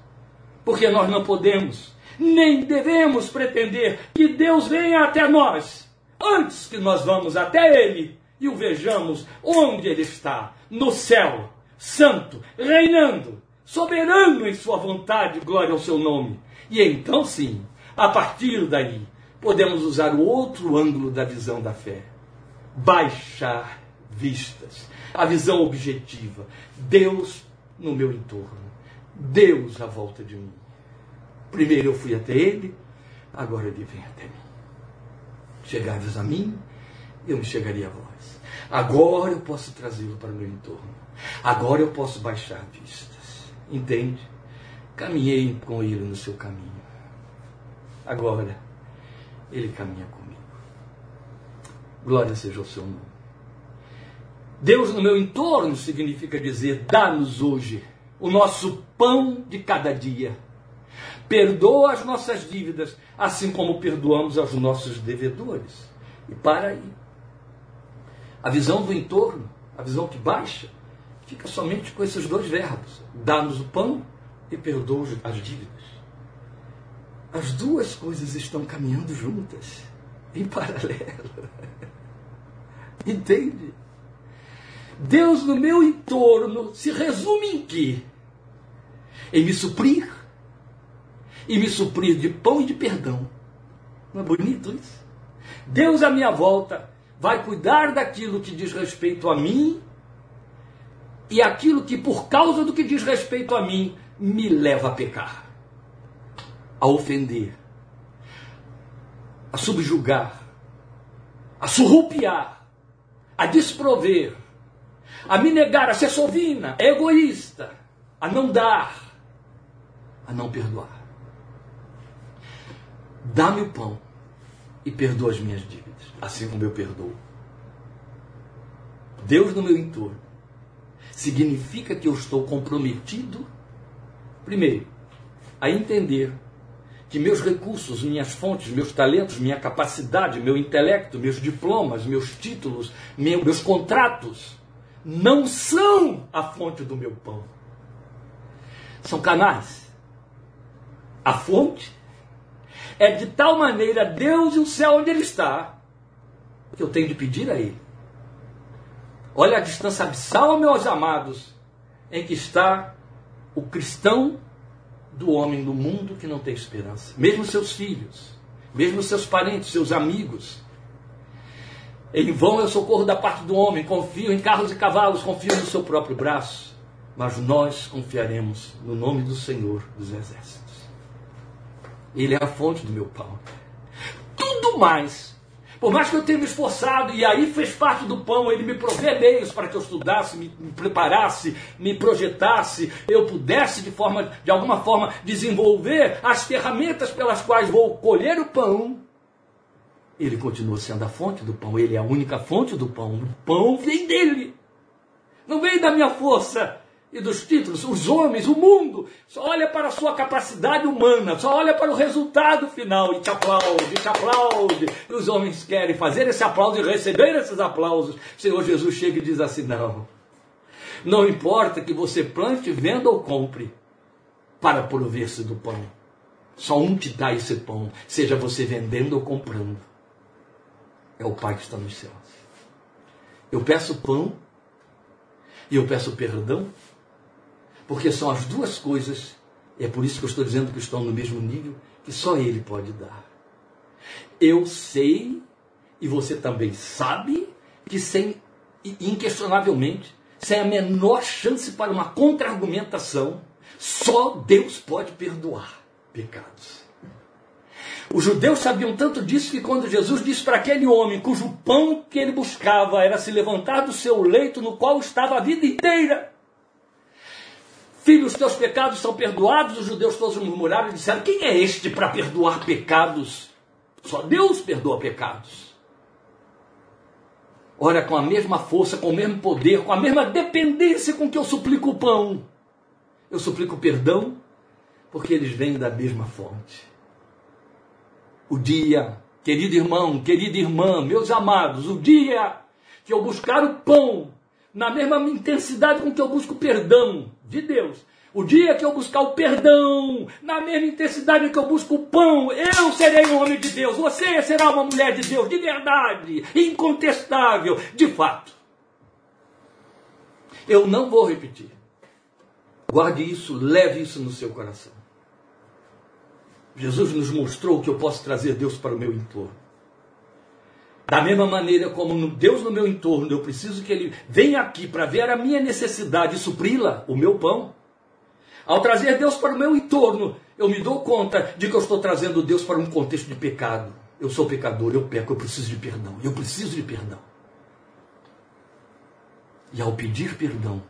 porque nós não podemos, nem devemos pretender que Deus venha até nós antes que nós vamos até Ele e o vejamos onde Ele está, no céu, santo, reinando, soberano em Sua vontade, glória ao Seu nome. E então sim, a partir daí, podemos usar o outro ângulo da visão da fé. Baixar vistas. A visão objetiva. Deus no meu entorno. Deus à volta de mim. Primeiro eu fui até Ele, agora Ele vem até mim. Chegares a mim, eu me chegaria a vós. Agora eu posso trazê-lo para o meu entorno. Agora eu posso baixar vistas. Entende? Caminhei com Ele no seu caminho. Agora, Ele caminha comigo. Glória seja o seu nome. Deus no meu entorno significa dizer: dá-nos hoje o nosso pão de cada dia. Perdoa as nossas dívidas, assim como perdoamos aos nossos devedores. E para aí. A visão do entorno, a visão que baixa, fica somente com esses dois verbos: dá-nos o pão e perdoa as dívidas. As duas coisas estão caminhando juntas, em paralelo. Entende? Deus no meu entorno se resume em quê? Em me suprir. E me suprir de pão e de perdão. Não é bonito isso? Deus à minha volta vai cuidar daquilo que diz respeito a mim e aquilo que, por causa do que diz respeito a mim, me leva a pecar, a ofender, a subjugar, a surrupiar, a desprover, a me negar, a ser sovina, a egoísta, a não dar, a não perdoar. Dá-me o pão e perdoa as minhas dívidas, assim como eu perdoo. Deus no meu entorno significa que eu estou comprometido, primeiro, a entender que meus recursos, minhas fontes, meus talentos, minha capacidade, meu intelecto, meus diplomas, meus títulos, meus contratos, não são a fonte do meu pão. São canais. A fonte é de tal maneira Deus e o céu onde Ele está, que eu tenho de pedir a Ele. Olha a distância abissal, meus amados, em que está o cristão do homem do mundo que não tem esperança. Mesmo seus filhos, mesmo seus parentes, seus amigos, em vão o socorro da parte do homem, confio em carros e cavalos, confio no seu próprio braço. Mas nós confiaremos no nome do Senhor dos Exércitos. Ele é a fonte do meu pão. Tudo mais. Por mais que eu tenha me esforçado, e aí fez parte do pão, ele me provê meios para que eu estudasse, me, me preparasse, me projetasse, eu pudesse, de, forma, de alguma forma, desenvolver as ferramentas pelas quais vou colher o pão ele continua sendo a fonte do pão, ele é a única fonte do pão. O pão vem dele. Não vem da minha força e dos títulos. Os homens, o mundo, só olha para a sua capacidade humana, só olha para o resultado final e te aplaude, te aplaude. E os homens querem fazer esse aplauso e receber esses aplausos. Senhor Jesus chega e diz assim: não. Não importa que você plante, venda ou compre para prover-se do pão. Só um te dá esse pão, seja você vendendo ou comprando é o Pai que está nos céus. Eu peço pão e eu peço perdão, porque são as duas coisas, e é por isso que eu estou dizendo que estão no mesmo nível, que só Ele pode dar. Eu sei, e você também sabe, que sem, inquestionavelmente, sem a menor chance para uma contra-argumentação, só Deus pode perdoar pecados. Os judeus sabiam tanto disso que quando Jesus disse para aquele homem cujo pão que ele buscava era se levantar do seu leito no qual estava a vida inteira, Filho, os teus pecados são perdoados. Os judeus todos murmuraram e disseram: Quem é este para perdoar pecados? Só Deus perdoa pecados. Ora, com a mesma força, com o mesmo poder, com a mesma dependência com que eu suplico o pão, eu suplico perdão, porque eles vêm da mesma fonte o dia, querido irmão, querida irmã, meus amados, o dia que eu buscar o pão, na mesma intensidade com que eu busco o perdão de Deus, O dia que eu buscar o perdão, na mesma intensidade que eu busco o pão, eu serei um homem de Deus. Você será uma mulher de Deus, de verdade, incontestável, de fato. Eu não vou repetir. Guarde isso, leve isso no seu coração. Jesus nos mostrou que eu posso trazer Deus para o meu entorno. Da mesma maneira como Deus no meu entorno, eu preciso que Ele venha aqui para ver a minha necessidade e supri-la, o meu pão. Ao trazer Deus para o meu entorno, eu me dou conta de que eu estou trazendo Deus para um contexto de pecado. Eu sou pecador, eu peco, eu preciso de perdão. Eu preciso de perdão. E ao pedir perdão,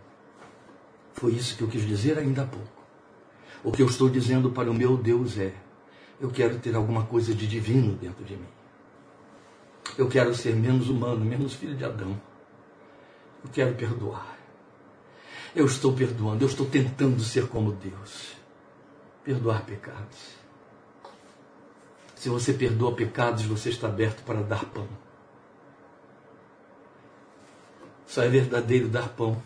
foi isso que eu quis dizer ainda há pouco. O que eu estou dizendo para o meu Deus é: eu quero ter alguma coisa de divino dentro de mim. Eu quero ser menos humano, menos filho de Adão. Eu quero perdoar. Eu estou perdoando, eu estou tentando ser como Deus. Perdoar pecados. Se você perdoa pecados, você está aberto para dar pão. Só é verdadeiro dar pão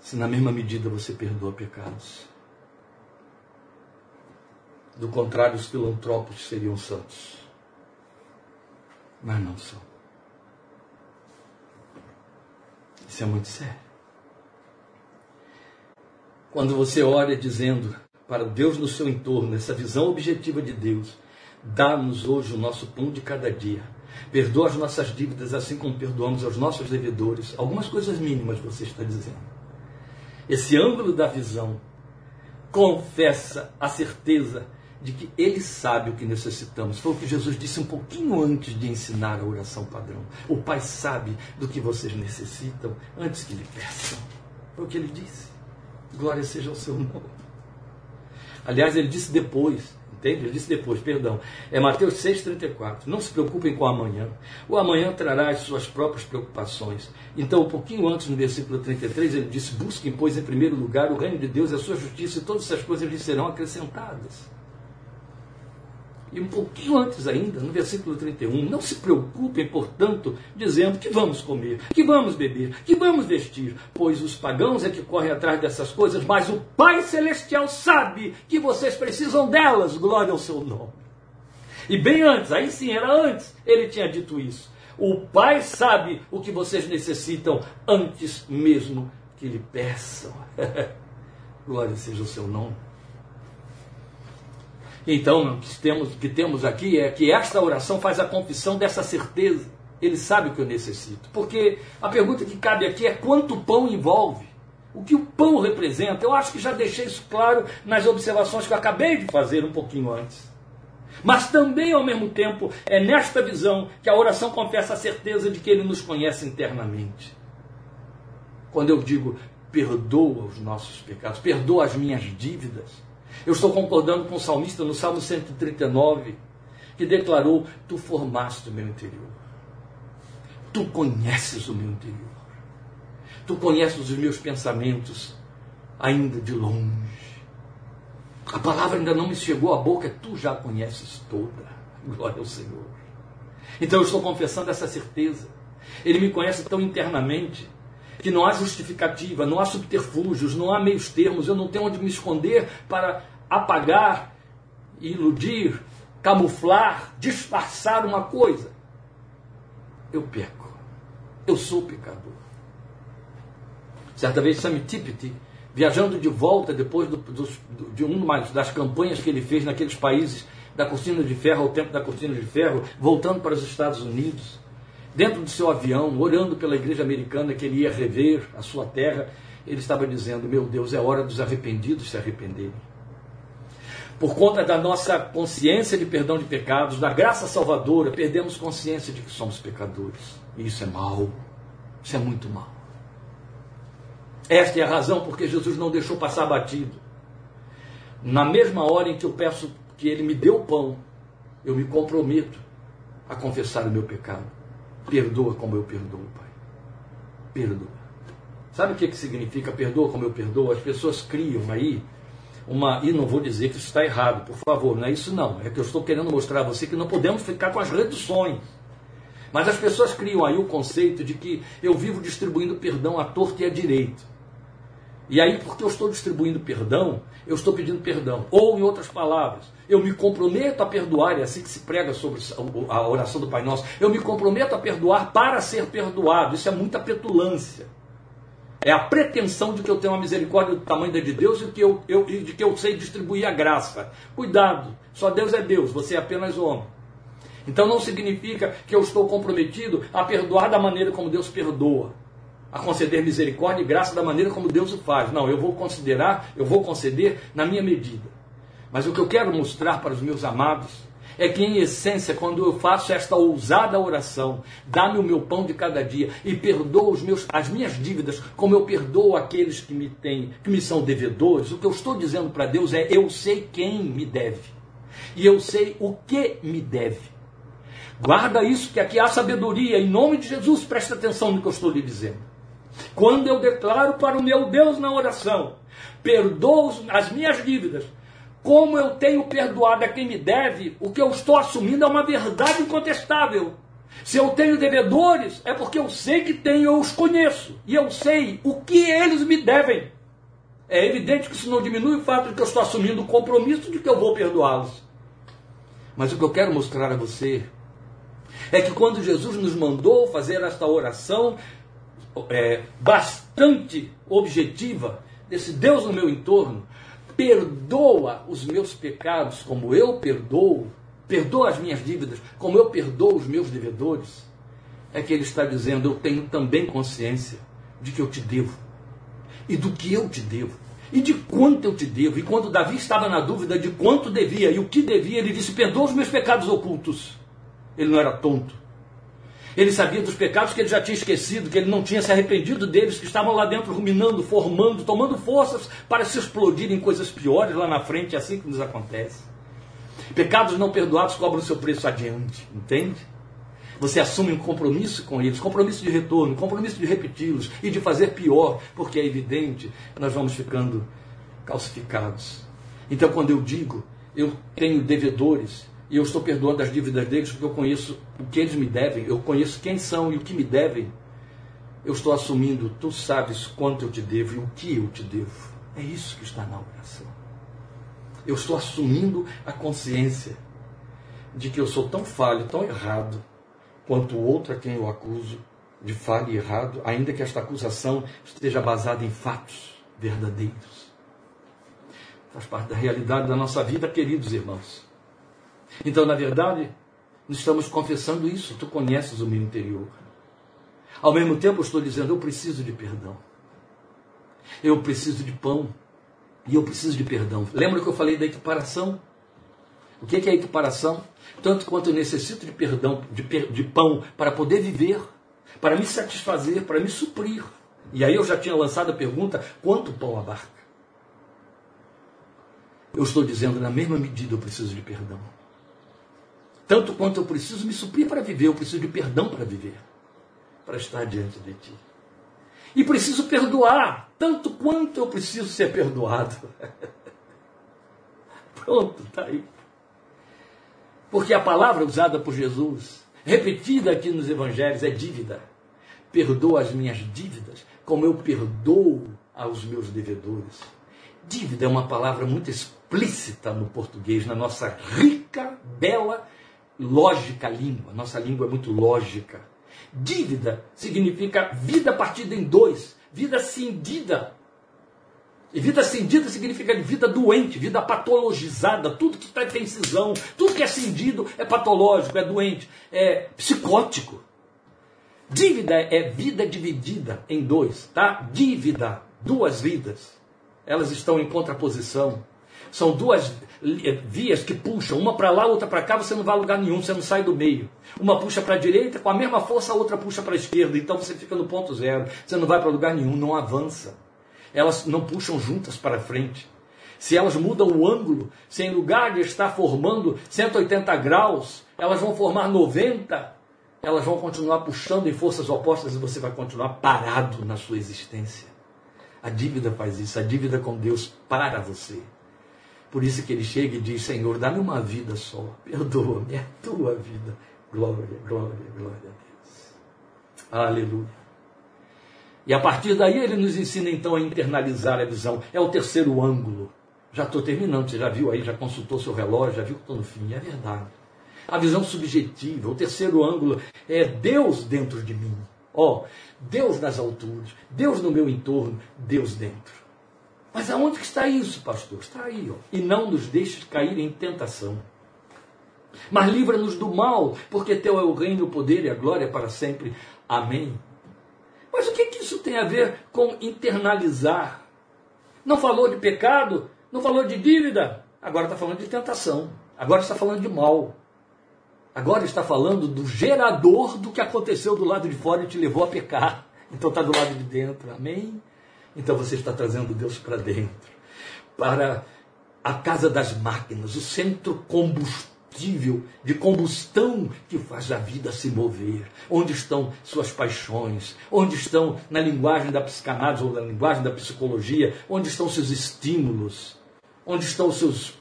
se na mesma medida você perdoa pecados. Do contrário, os filantropos seriam santos. Mas não são. Isso é muito sério. Quando você ora dizendo para Deus no seu entorno, essa visão objetiva de Deus, dá-nos hoje o nosso pão de cada dia. Perdoa as nossas dívidas assim como perdoamos aos nossos devedores. Algumas coisas mínimas você está dizendo. Esse ângulo da visão confessa a certeza de que Ele sabe o que necessitamos. Foi o que Jesus disse um pouquinho antes de ensinar a oração padrão. O Pai sabe do que vocês necessitam antes que lhe peçam. Foi o que ele disse. Glória seja ao seu nome. Aliás, ele disse depois, entende? Ele disse depois, perdão. É Mateus 6,34. Não se preocupem com o amanhã. O amanhã trará as suas próprias preocupações. Então, um pouquinho antes, no versículo 33, ele disse: Busquem, pois, em primeiro lugar o reino de Deus e a sua justiça, e todas essas coisas lhes serão acrescentadas. E um pouquinho antes ainda, no versículo 31, não se preocupem, portanto, dizendo que vamos comer, que vamos beber, que vamos vestir, pois os pagãos é que correm atrás dessas coisas, mas o Pai Celestial sabe que vocês precisam delas, glória ao seu nome. E bem antes, aí sim, era antes, ele tinha dito isso. O Pai sabe o que vocês necessitam antes mesmo que lhe peçam. glória seja o seu nome. Então, o que temos, que temos aqui é que esta oração faz a confissão dessa certeza. Ele sabe o que eu necessito. Porque a pergunta que cabe aqui é quanto pão envolve? O que o pão representa? Eu acho que já deixei isso claro nas observações que eu acabei de fazer um pouquinho antes. Mas também, ao mesmo tempo, é nesta visão que a oração confessa a certeza de que ele nos conhece internamente. Quando eu digo perdoa os nossos pecados, perdoa as minhas dívidas, eu estou concordando com o salmista no Salmo 139, que declarou: Tu formaste o meu interior. Tu conheces o meu interior. Tu conheces os meus pensamentos ainda de longe. A palavra ainda não me chegou à boca, tu já conheces toda. Glória ao Senhor. Então eu estou confessando essa certeza. Ele me conhece tão internamente que não há justificativa, não há subterfúgios, não há meios termos, eu não tenho onde me esconder para apagar, iludir, camuflar, disfarçar uma coisa. Eu peco. Eu sou pecador. Certa vez, Sammy Tippett, viajando de volta depois do, do, de uma das campanhas que ele fez naqueles países da cortina de ferro, ao tempo da cortina de ferro, voltando para os Estados Unidos, dentro do seu avião, orando pela igreja americana que ele ia rever a sua terra, ele estava dizendo: Meu Deus, é hora dos arrependidos se arrependerem por conta da nossa consciência de perdão de pecados, da graça salvadora, perdemos consciência de que somos pecadores. E isso é mal. Isso é muito mal. Esta é a razão porque Jesus não deixou passar batido. Na mesma hora em que eu peço que Ele me dê o pão, eu me comprometo a confessar o meu pecado. Perdoa como eu perdoo, Pai. Perdoa. Sabe o que, que significa perdoa como eu perdoo? As pessoas criam aí uma. E não vou dizer que isso está errado, por favor, não é isso não. É que eu estou querendo mostrar a você que não podemos ficar com as reduções. Mas as pessoas criam aí o conceito de que eu vivo distribuindo perdão à torta e à direita. E aí, porque eu estou distribuindo perdão, eu estou pedindo perdão. Ou, em outras palavras, eu me comprometo a perdoar, é assim que se prega sobre a oração do Pai Nosso. Eu me comprometo a perdoar para ser perdoado. Isso é muita petulância. É a pretensão de que eu tenho uma misericórdia do tamanho da de Deus e que eu, eu, de que eu sei distribuir a graça. Cuidado, só Deus é Deus, você é apenas homem. Então não significa que eu estou comprometido a perdoar da maneira como Deus perdoa a conceder misericórdia e graça da maneira como Deus o faz. Não, eu vou considerar, eu vou conceder na minha medida. Mas o que eu quero mostrar para os meus amados é que, em essência, quando eu faço esta ousada oração, dá-me o meu pão de cada dia e perdoa os meus, as minhas dívidas, como eu perdoo aqueles que me têm, que me são devedores, o que eu estou dizendo para Deus é: eu sei quem me deve e eu sei o que me deve. Guarda isso, que aqui há sabedoria. Em nome de Jesus, preste atenção no que eu estou lhe dizendo. Quando eu declaro para o meu Deus na oração, perdoo as minhas dívidas, como eu tenho perdoado a quem me deve, o que eu estou assumindo é uma verdade incontestável. Se eu tenho devedores, é porque eu sei que tenho, eu os conheço. E eu sei o que eles me devem. É evidente que isso não diminui o fato de que eu estou assumindo o compromisso de que eu vou perdoá-los. Mas o que eu quero mostrar a você é que quando Jesus nos mandou fazer esta oração, é, bastante objetiva desse Deus no meu entorno, perdoa os meus pecados como eu perdoo, perdoa as minhas dívidas como eu perdoo os meus devedores, é que ele está dizendo: eu tenho também consciência de que eu te devo e do que eu te devo e de quanto eu te devo. E quando Davi estava na dúvida de quanto devia e o que devia, ele disse: perdoa os meus pecados ocultos. Ele não era tonto. Ele sabia dos pecados que ele já tinha esquecido, que ele não tinha se arrependido deles, que estavam lá dentro ruminando, formando, tomando forças para se explodir em coisas piores lá na frente, é assim que nos acontece. Pecados não perdoados cobram seu preço adiante, entende? Você assume um compromisso com eles, compromisso de retorno, compromisso de repeti-los e de fazer pior, porque é evidente, nós vamos ficando calcificados. Então, quando eu digo, eu tenho devedores, e eu estou perdoando as dívidas deles porque eu conheço o que eles me devem, eu conheço quem são e o que me devem. Eu estou assumindo, tu sabes quanto eu te devo e o que eu te devo. É isso que está na oração. Eu estou assumindo a consciência de que eu sou tão falho, tão errado, quanto o outro a quem eu acuso de falho e errado, ainda que esta acusação esteja basada em fatos verdadeiros. Faz parte da realidade da nossa vida, queridos irmãos. Então, na verdade, estamos confessando isso. Tu conheces o meu interior. Ao mesmo tempo, estou dizendo: eu preciso de perdão. Eu preciso de pão. E eu preciso de perdão. Lembra que eu falei da equiparação? O que é a equiparação? Tanto quanto eu necessito de perdão, de, de pão, para poder viver, para me satisfazer, para me suprir. E aí eu já tinha lançado a pergunta: quanto pão abarca? Eu estou dizendo, na mesma medida eu preciso de perdão. Tanto quanto eu preciso me suprir para viver, eu preciso de perdão para viver, para estar diante de ti. E preciso perdoar, tanto quanto eu preciso ser perdoado. Pronto, está aí. Porque a palavra usada por Jesus, repetida aqui nos evangelhos, é dívida. Perdoa as minhas dívidas, como eu perdoo aos meus devedores. Dívida é uma palavra muito explícita no português, na nossa rica, bela lógica língua. Nossa língua é muito lógica. Dívida significa vida partida em dois, vida cindida. E vida cindida significa vida doente, vida patologizada. Tudo que tá, tem cisão, tudo que é cindido é patológico, é doente, é psicótico. Dívida é vida dividida em dois, tá? Dívida, duas vidas. Elas estão em contraposição. São duas vias que puxam, uma para lá, outra para cá, você não vai a lugar nenhum, você não sai do meio. Uma puxa para a direita, com a mesma força, a outra puxa para a esquerda, então você fica no ponto zero, você não vai para lugar nenhum, não avança. Elas não puxam juntas para frente. Se elas mudam o ângulo, se em lugar de estar formando 180 graus, elas vão formar 90, elas vão continuar puxando em forças opostas e você vai continuar parado na sua existência. A dívida faz isso, a dívida com Deus para você. Por isso que ele chega e diz: Senhor, dá-me uma vida só, perdoa-me, é a tua vida. Glória, glória, glória a Deus. Aleluia. E a partir daí ele nos ensina então a internalizar a visão. É o terceiro ângulo. Já estou terminando, você já viu aí, já consultou seu relógio, já viu que estou no fim. É verdade. A visão subjetiva, o terceiro ângulo é Deus dentro de mim. Ó, oh, Deus nas alturas, Deus no meu entorno, Deus dentro. Mas aonde que está isso, pastor? Está aí, ó. E não nos deixes cair em tentação. Mas livra-nos do mal, porque teu é o reino, o poder e a glória para sempre. Amém. Mas o que, que isso tem a ver com internalizar? Não falou de pecado, não falou de dívida, agora está falando de tentação, agora está falando de mal. Agora está falando do gerador do que aconteceu do lado de fora e te levou a pecar. Então está do lado de dentro. Amém? Então você está trazendo Deus para dentro. Para a casa das máquinas, o centro combustível, de combustão que faz a vida se mover. Onde estão suas paixões? Onde estão, na linguagem da psicanálise ou na linguagem da psicologia, onde estão seus estímulos? Onde estão os seus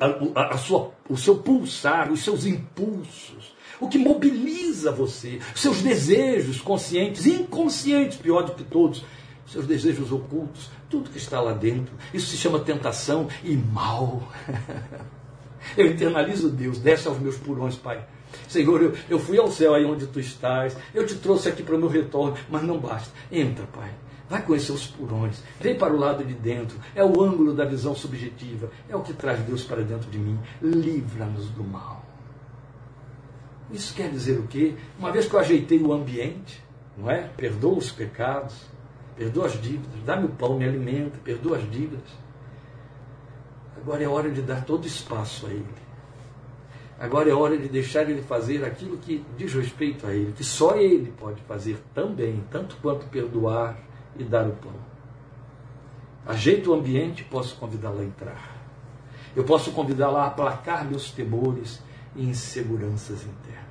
a, a sua, o seu pulsar, os seus impulsos, o que mobiliza você, seus desejos conscientes, inconscientes, pior do que todos, seus desejos ocultos, tudo que está lá dentro. Isso se chama tentação e mal. eu internalizo Deus, desce aos meus purões, Pai. Senhor, eu, eu fui ao céu aí onde tu estás, eu te trouxe aqui para o meu retorno, mas não basta. Entra, Pai. Vai conhecer os purões, vem para o lado de dentro, é o ângulo da visão subjetiva, é o que traz Deus para dentro de mim. Livra-nos do mal. Isso quer dizer o quê? Uma vez que eu ajeitei o ambiente, não é? Perdoa os pecados, perdoa as dívidas, dá-me o pão, me alimenta, perdoa as dívidas. Agora é hora de dar todo espaço a Ele. Agora é hora de deixar Ele fazer aquilo que diz respeito a Ele, que só Ele pode fazer também, tanto quanto perdoar, e dar o pão. Ajeito o ambiente, posso convidá-la a entrar. Eu posso convidá-la a aplacar meus temores e inseguranças internas.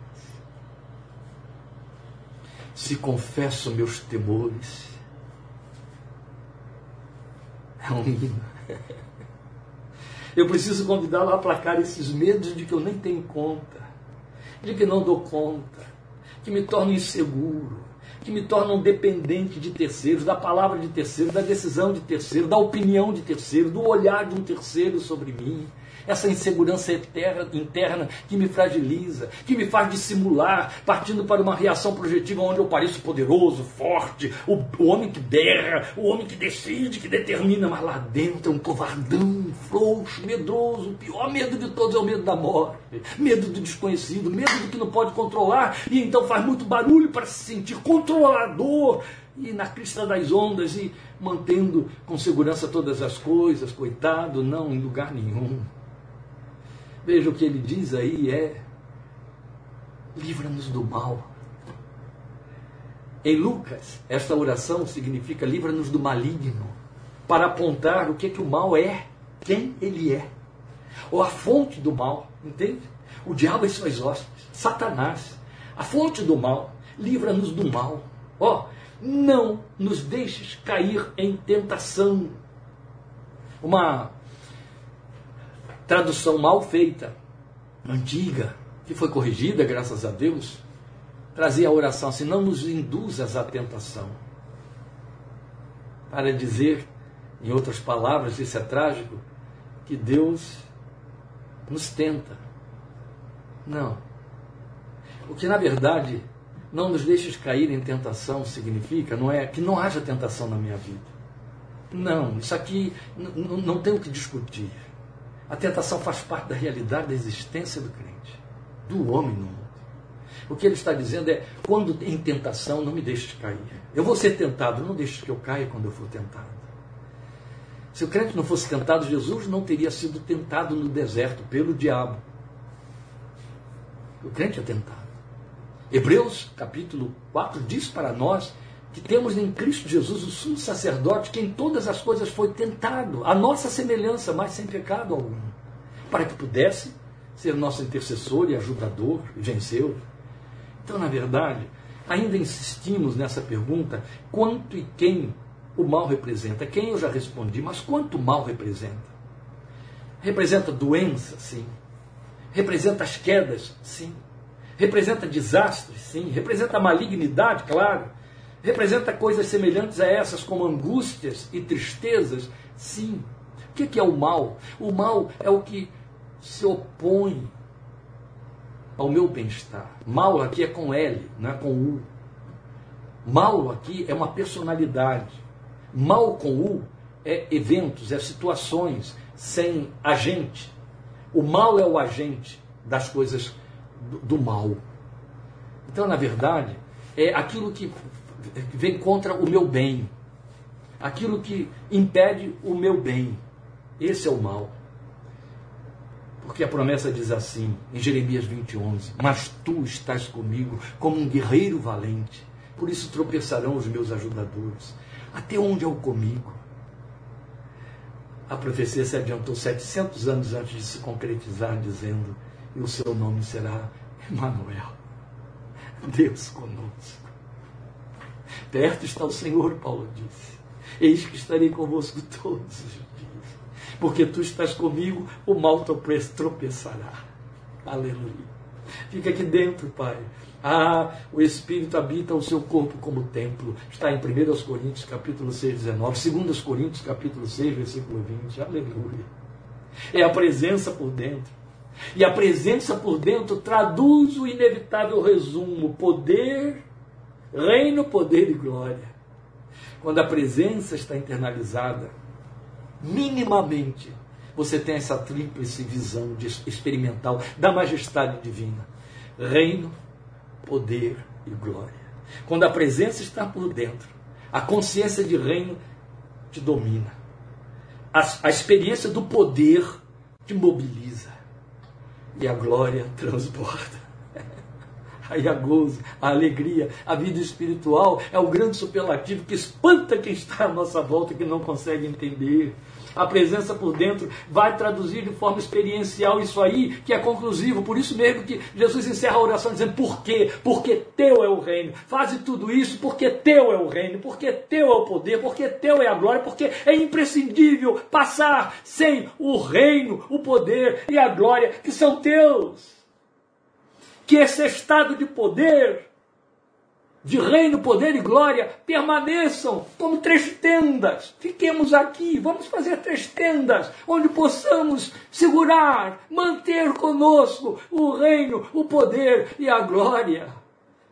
Se confesso meus temores, é um. Eu preciso convidá-la a aplacar esses medos de que eu nem tenho conta, de que não dou conta, que me torno inseguro, que me tornam dependente de terceiros, da palavra de terceiros, da decisão de terceiros, da opinião de terceiros, do olhar de um terceiro sobre mim. Essa insegurança eterna, interna que me fragiliza, que me faz dissimular, partindo para uma reação projetiva onde eu pareço poderoso, forte, o, o homem que berra, o homem que decide, que determina, mas lá dentro é um covardão, frouxo, medroso. O pior medo de todos é o medo da morte, medo do desconhecido, medo do que não pode controlar, e então faz muito barulho para se sentir controlador e na crista das ondas e mantendo com segurança todas as coisas, coitado, não em lugar nenhum. Veja o que ele diz aí é: livra-nos do mal. Em Lucas, esta oração significa livra-nos do maligno, para apontar o que, que o mal é, quem ele é, ou a fonte do mal, entende? O diabo e suas hóspedes, Satanás, a fonte do mal, livra-nos do mal. Ó, oh, não nos deixes cair em tentação. Uma tradução mal feita, antiga, que foi corrigida, graças a Deus, trazia a oração assim: não nos induzas à tentação. Para dizer, em outras palavras, isso é trágico, que Deus nos tenta. Não. O que na verdade não nos deixes cair em tentação significa não é que não haja tentação na minha vida. Não, isso aqui não tem o que discutir. A tentação faz parte da realidade da existência do crente, do homem no mundo. O que ele está dizendo é: quando em tentação, não me deixes cair. Eu vou ser tentado, não deixes que eu caia quando eu for tentado. Se o crente não fosse tentado, Jesus não teria sido tentado no deserto pelo diabo. O crente é tentado. Hebreus capítulo 4 diz para nós que temos em Cristo Jesus o sumo sacerdote que em todas as coisas foi tentado, a nossa semelhança, mas sem pecado algum, para que pudesse ser nosso intercessor e ajudador e venceu. Então, na verdade, ainda insistimos nessa pergunta: quanto e quem o mal representa? Quem eu já respondi, mas quanto mal representa? Representa doença, sim. Representa as quedas, sim. Representa desastres, sim. Representa malignidade, claro Representa coisas semelhantes a essas, como angústias e tristezas? Sim. O que é o mal? O mal é o que se opõe ao meu bem-estar. Mal aqui é com L, não é com U. Mal aqui é uma personalidade. Mal com U é eventos, é situações sem agente. O mal é o agente das coisas do, do mal. Então, na verdade, é aquilo que vem contra o meu bem, aquilo que impede o meu bem. Esse é o mal. Porque a promessa diz assim, em Jeremias 20, 11: Mas tu estás comigo como um guerreiro valente, por isso tropeçarão os meus ajudadores. Até onde é o comigo? A profecia se adiantou 700 anos antes de se concretizar, dizendo: E o seu nome será Emanuel, Deus conosco. Perto está o Senhor, Paulo disse. Eis que estarei convosco todos os dias. Porque tu estás comigo, o mal tropeçará. Aleluia. Fica aqui dentro, Pai. Ah, o Espírito habita o seu corpo como templo. Está em 1 Coríntios capítulo 6, 19. 2 Coríntios capítulo 6, versículo 20. Aleluia. É a presença por dentro. E a presença por dentro traduz o inevitável resumo: poder, reino, poder e glória. Quando a presença está internalizada, minimamente, você tem essa tríplice visão experimental da majestade divina: reino, poder e glória. Quando a presença está por dentro, a consciência de reino te domina. A, a experiência do poder te mobiliza. E a glória transborda. Aí a gozo, a alegria, a vida espiritual é o grande superlativo que espanta quem está à nossa volta que não consegue entender a presença por dentro, vai traduzir de forma experiencial isso aí, que é conclusivo. Por isso mesmo que Jesus encerra a oração dizendo: Por quê? Porque teu é o reino. Faze tudo isso porque teu é o reino, porque teu é o poder, porque teu é a glória, porque é imprescindível passar sem o reino, o poder e a glória que são teus. Que esse estado de poder de reino, poder e glória permaneçam como três tendas. Fiquemos aqui, vamos fazer três tendas, onde possamos segurar, manter conosco o reino, o poder e a glória.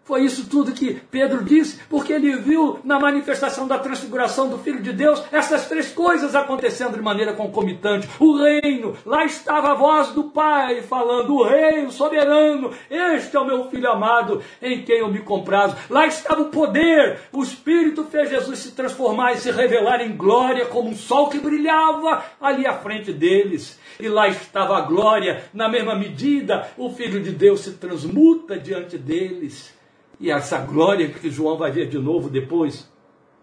Foi isso tudo que Pedro disse, porque ele viu na manifestação da transfiguração do Filho de Deus essas três coisas acontecendo de maneira concomitante. O reino, lá estava a voz do Pai falando: O Rei, o soberano, este é o meu filho amado, em quem eu me comprazo. Lá estava o poder, o Espírito fez Jesus se transformar e se revelar em glória como um sol que brilhava ali à frente deles. E lá estava a glória, na mesma medida, o Filho de Deus se transmuta diante deles e essa glória que João vai ver de novo depois,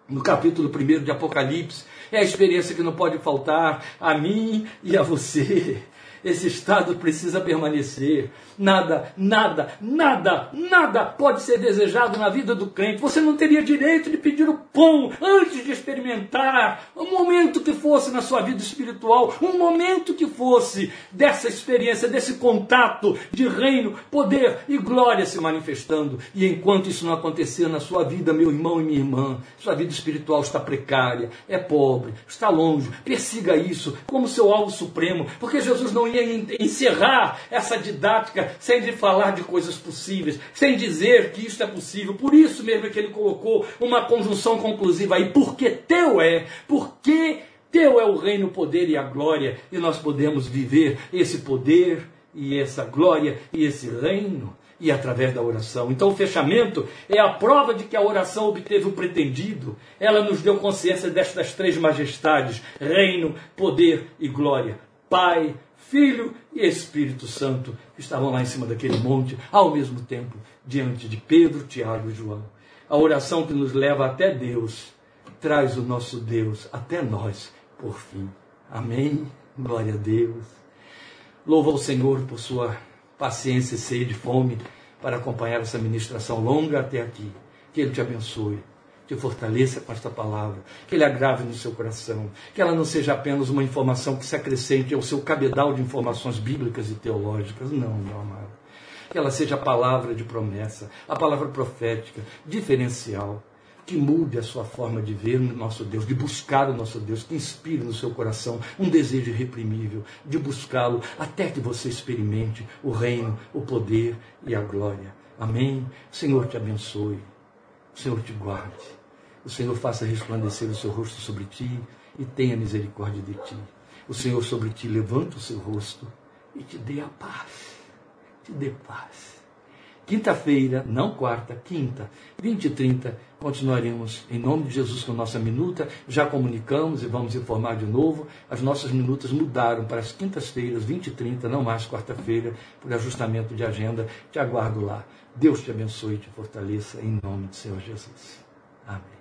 no capítulo 1 de Apocalipse, é a experiência que não pode faltar a mim e a você. Esse estado precisa permanecer. Nada, nada, nada, nada pode ser desejado na vida do crente. Você não teria direito de pedir o pão antes de experimentar um momento que fosse na sua vida espiritual, um momento que fosse dessa experiência, desse contato de reino, poder e glória se manifestando. E enquanto isso não acontecer na sua vida, meu irmão e minha irmã, sua vida espiritual está precária, é pobre, está longe. Persiga isso como seu alvo supremo, porque Jesus não ia encerrar essa didática sem de falar de coisas possíveis, sem dizer que isso é possível. Por isso mesmo é que ele colocou uma conjunção conclusiva aí, porque teu é, porque teu é o reino, o poder e a glória, e nós podemos viver esse poder e essa glória e esse reino e através da oração. Então, o fechamento é a prova de que a oração obteve o pretendido. Ela nos deu consciência destas três majestades: reino, poder e glória. Pai, Filho e Espírito Santo estavam lá em cima daquele monte, ao mesmo tempo, diante de Pedro, Tiago e João. A oração que nos leva até Deus traz o nosso Deus até nós, por fim. Amém. Glória a Deus. Louva ao Senhor por sua paciência e sede, fome para acompanhar essa ministração longa até aqui. Que Ele te abençoe te fortaleça com esta palavra, que ele agrave no seu coração, que ela não seja apenas uma informação que se acrescente ao seu cabedal de informações bíblicas e teológicas. Não, meu amado. Que ela seja a palavra de promessa, a palavra profética, diferencial, que mude a sua forma de ver o nosso Deus, de buscar o nosso Deus, que inspire no seu coração um desejo irreprimível de buscá-lo até que você experimente o reino, o poder e a glória. Amém? Senhor te abençoe, Senhor te guarde, o Senhor faça resplandecer o seu rosto sobre ti e tenha misericórdia de ti. O Senhor sobre ti levanta o seu rosto e te dê a paz, te dê paz. Quinta-feira, não quarta, quinta, 20 e 30, continuaremos em nome de Jesus com nossa minuta. Já comunicamos e vamos informar de novo. As nossas minutas mudaram para as quintas-feiras, 20 e 30, não mais quarta-feira, por ajustamento de agenda. Te aguardo lá. Deus te abençoe e te fortaleça em nome do Senhor Jesus. Amém.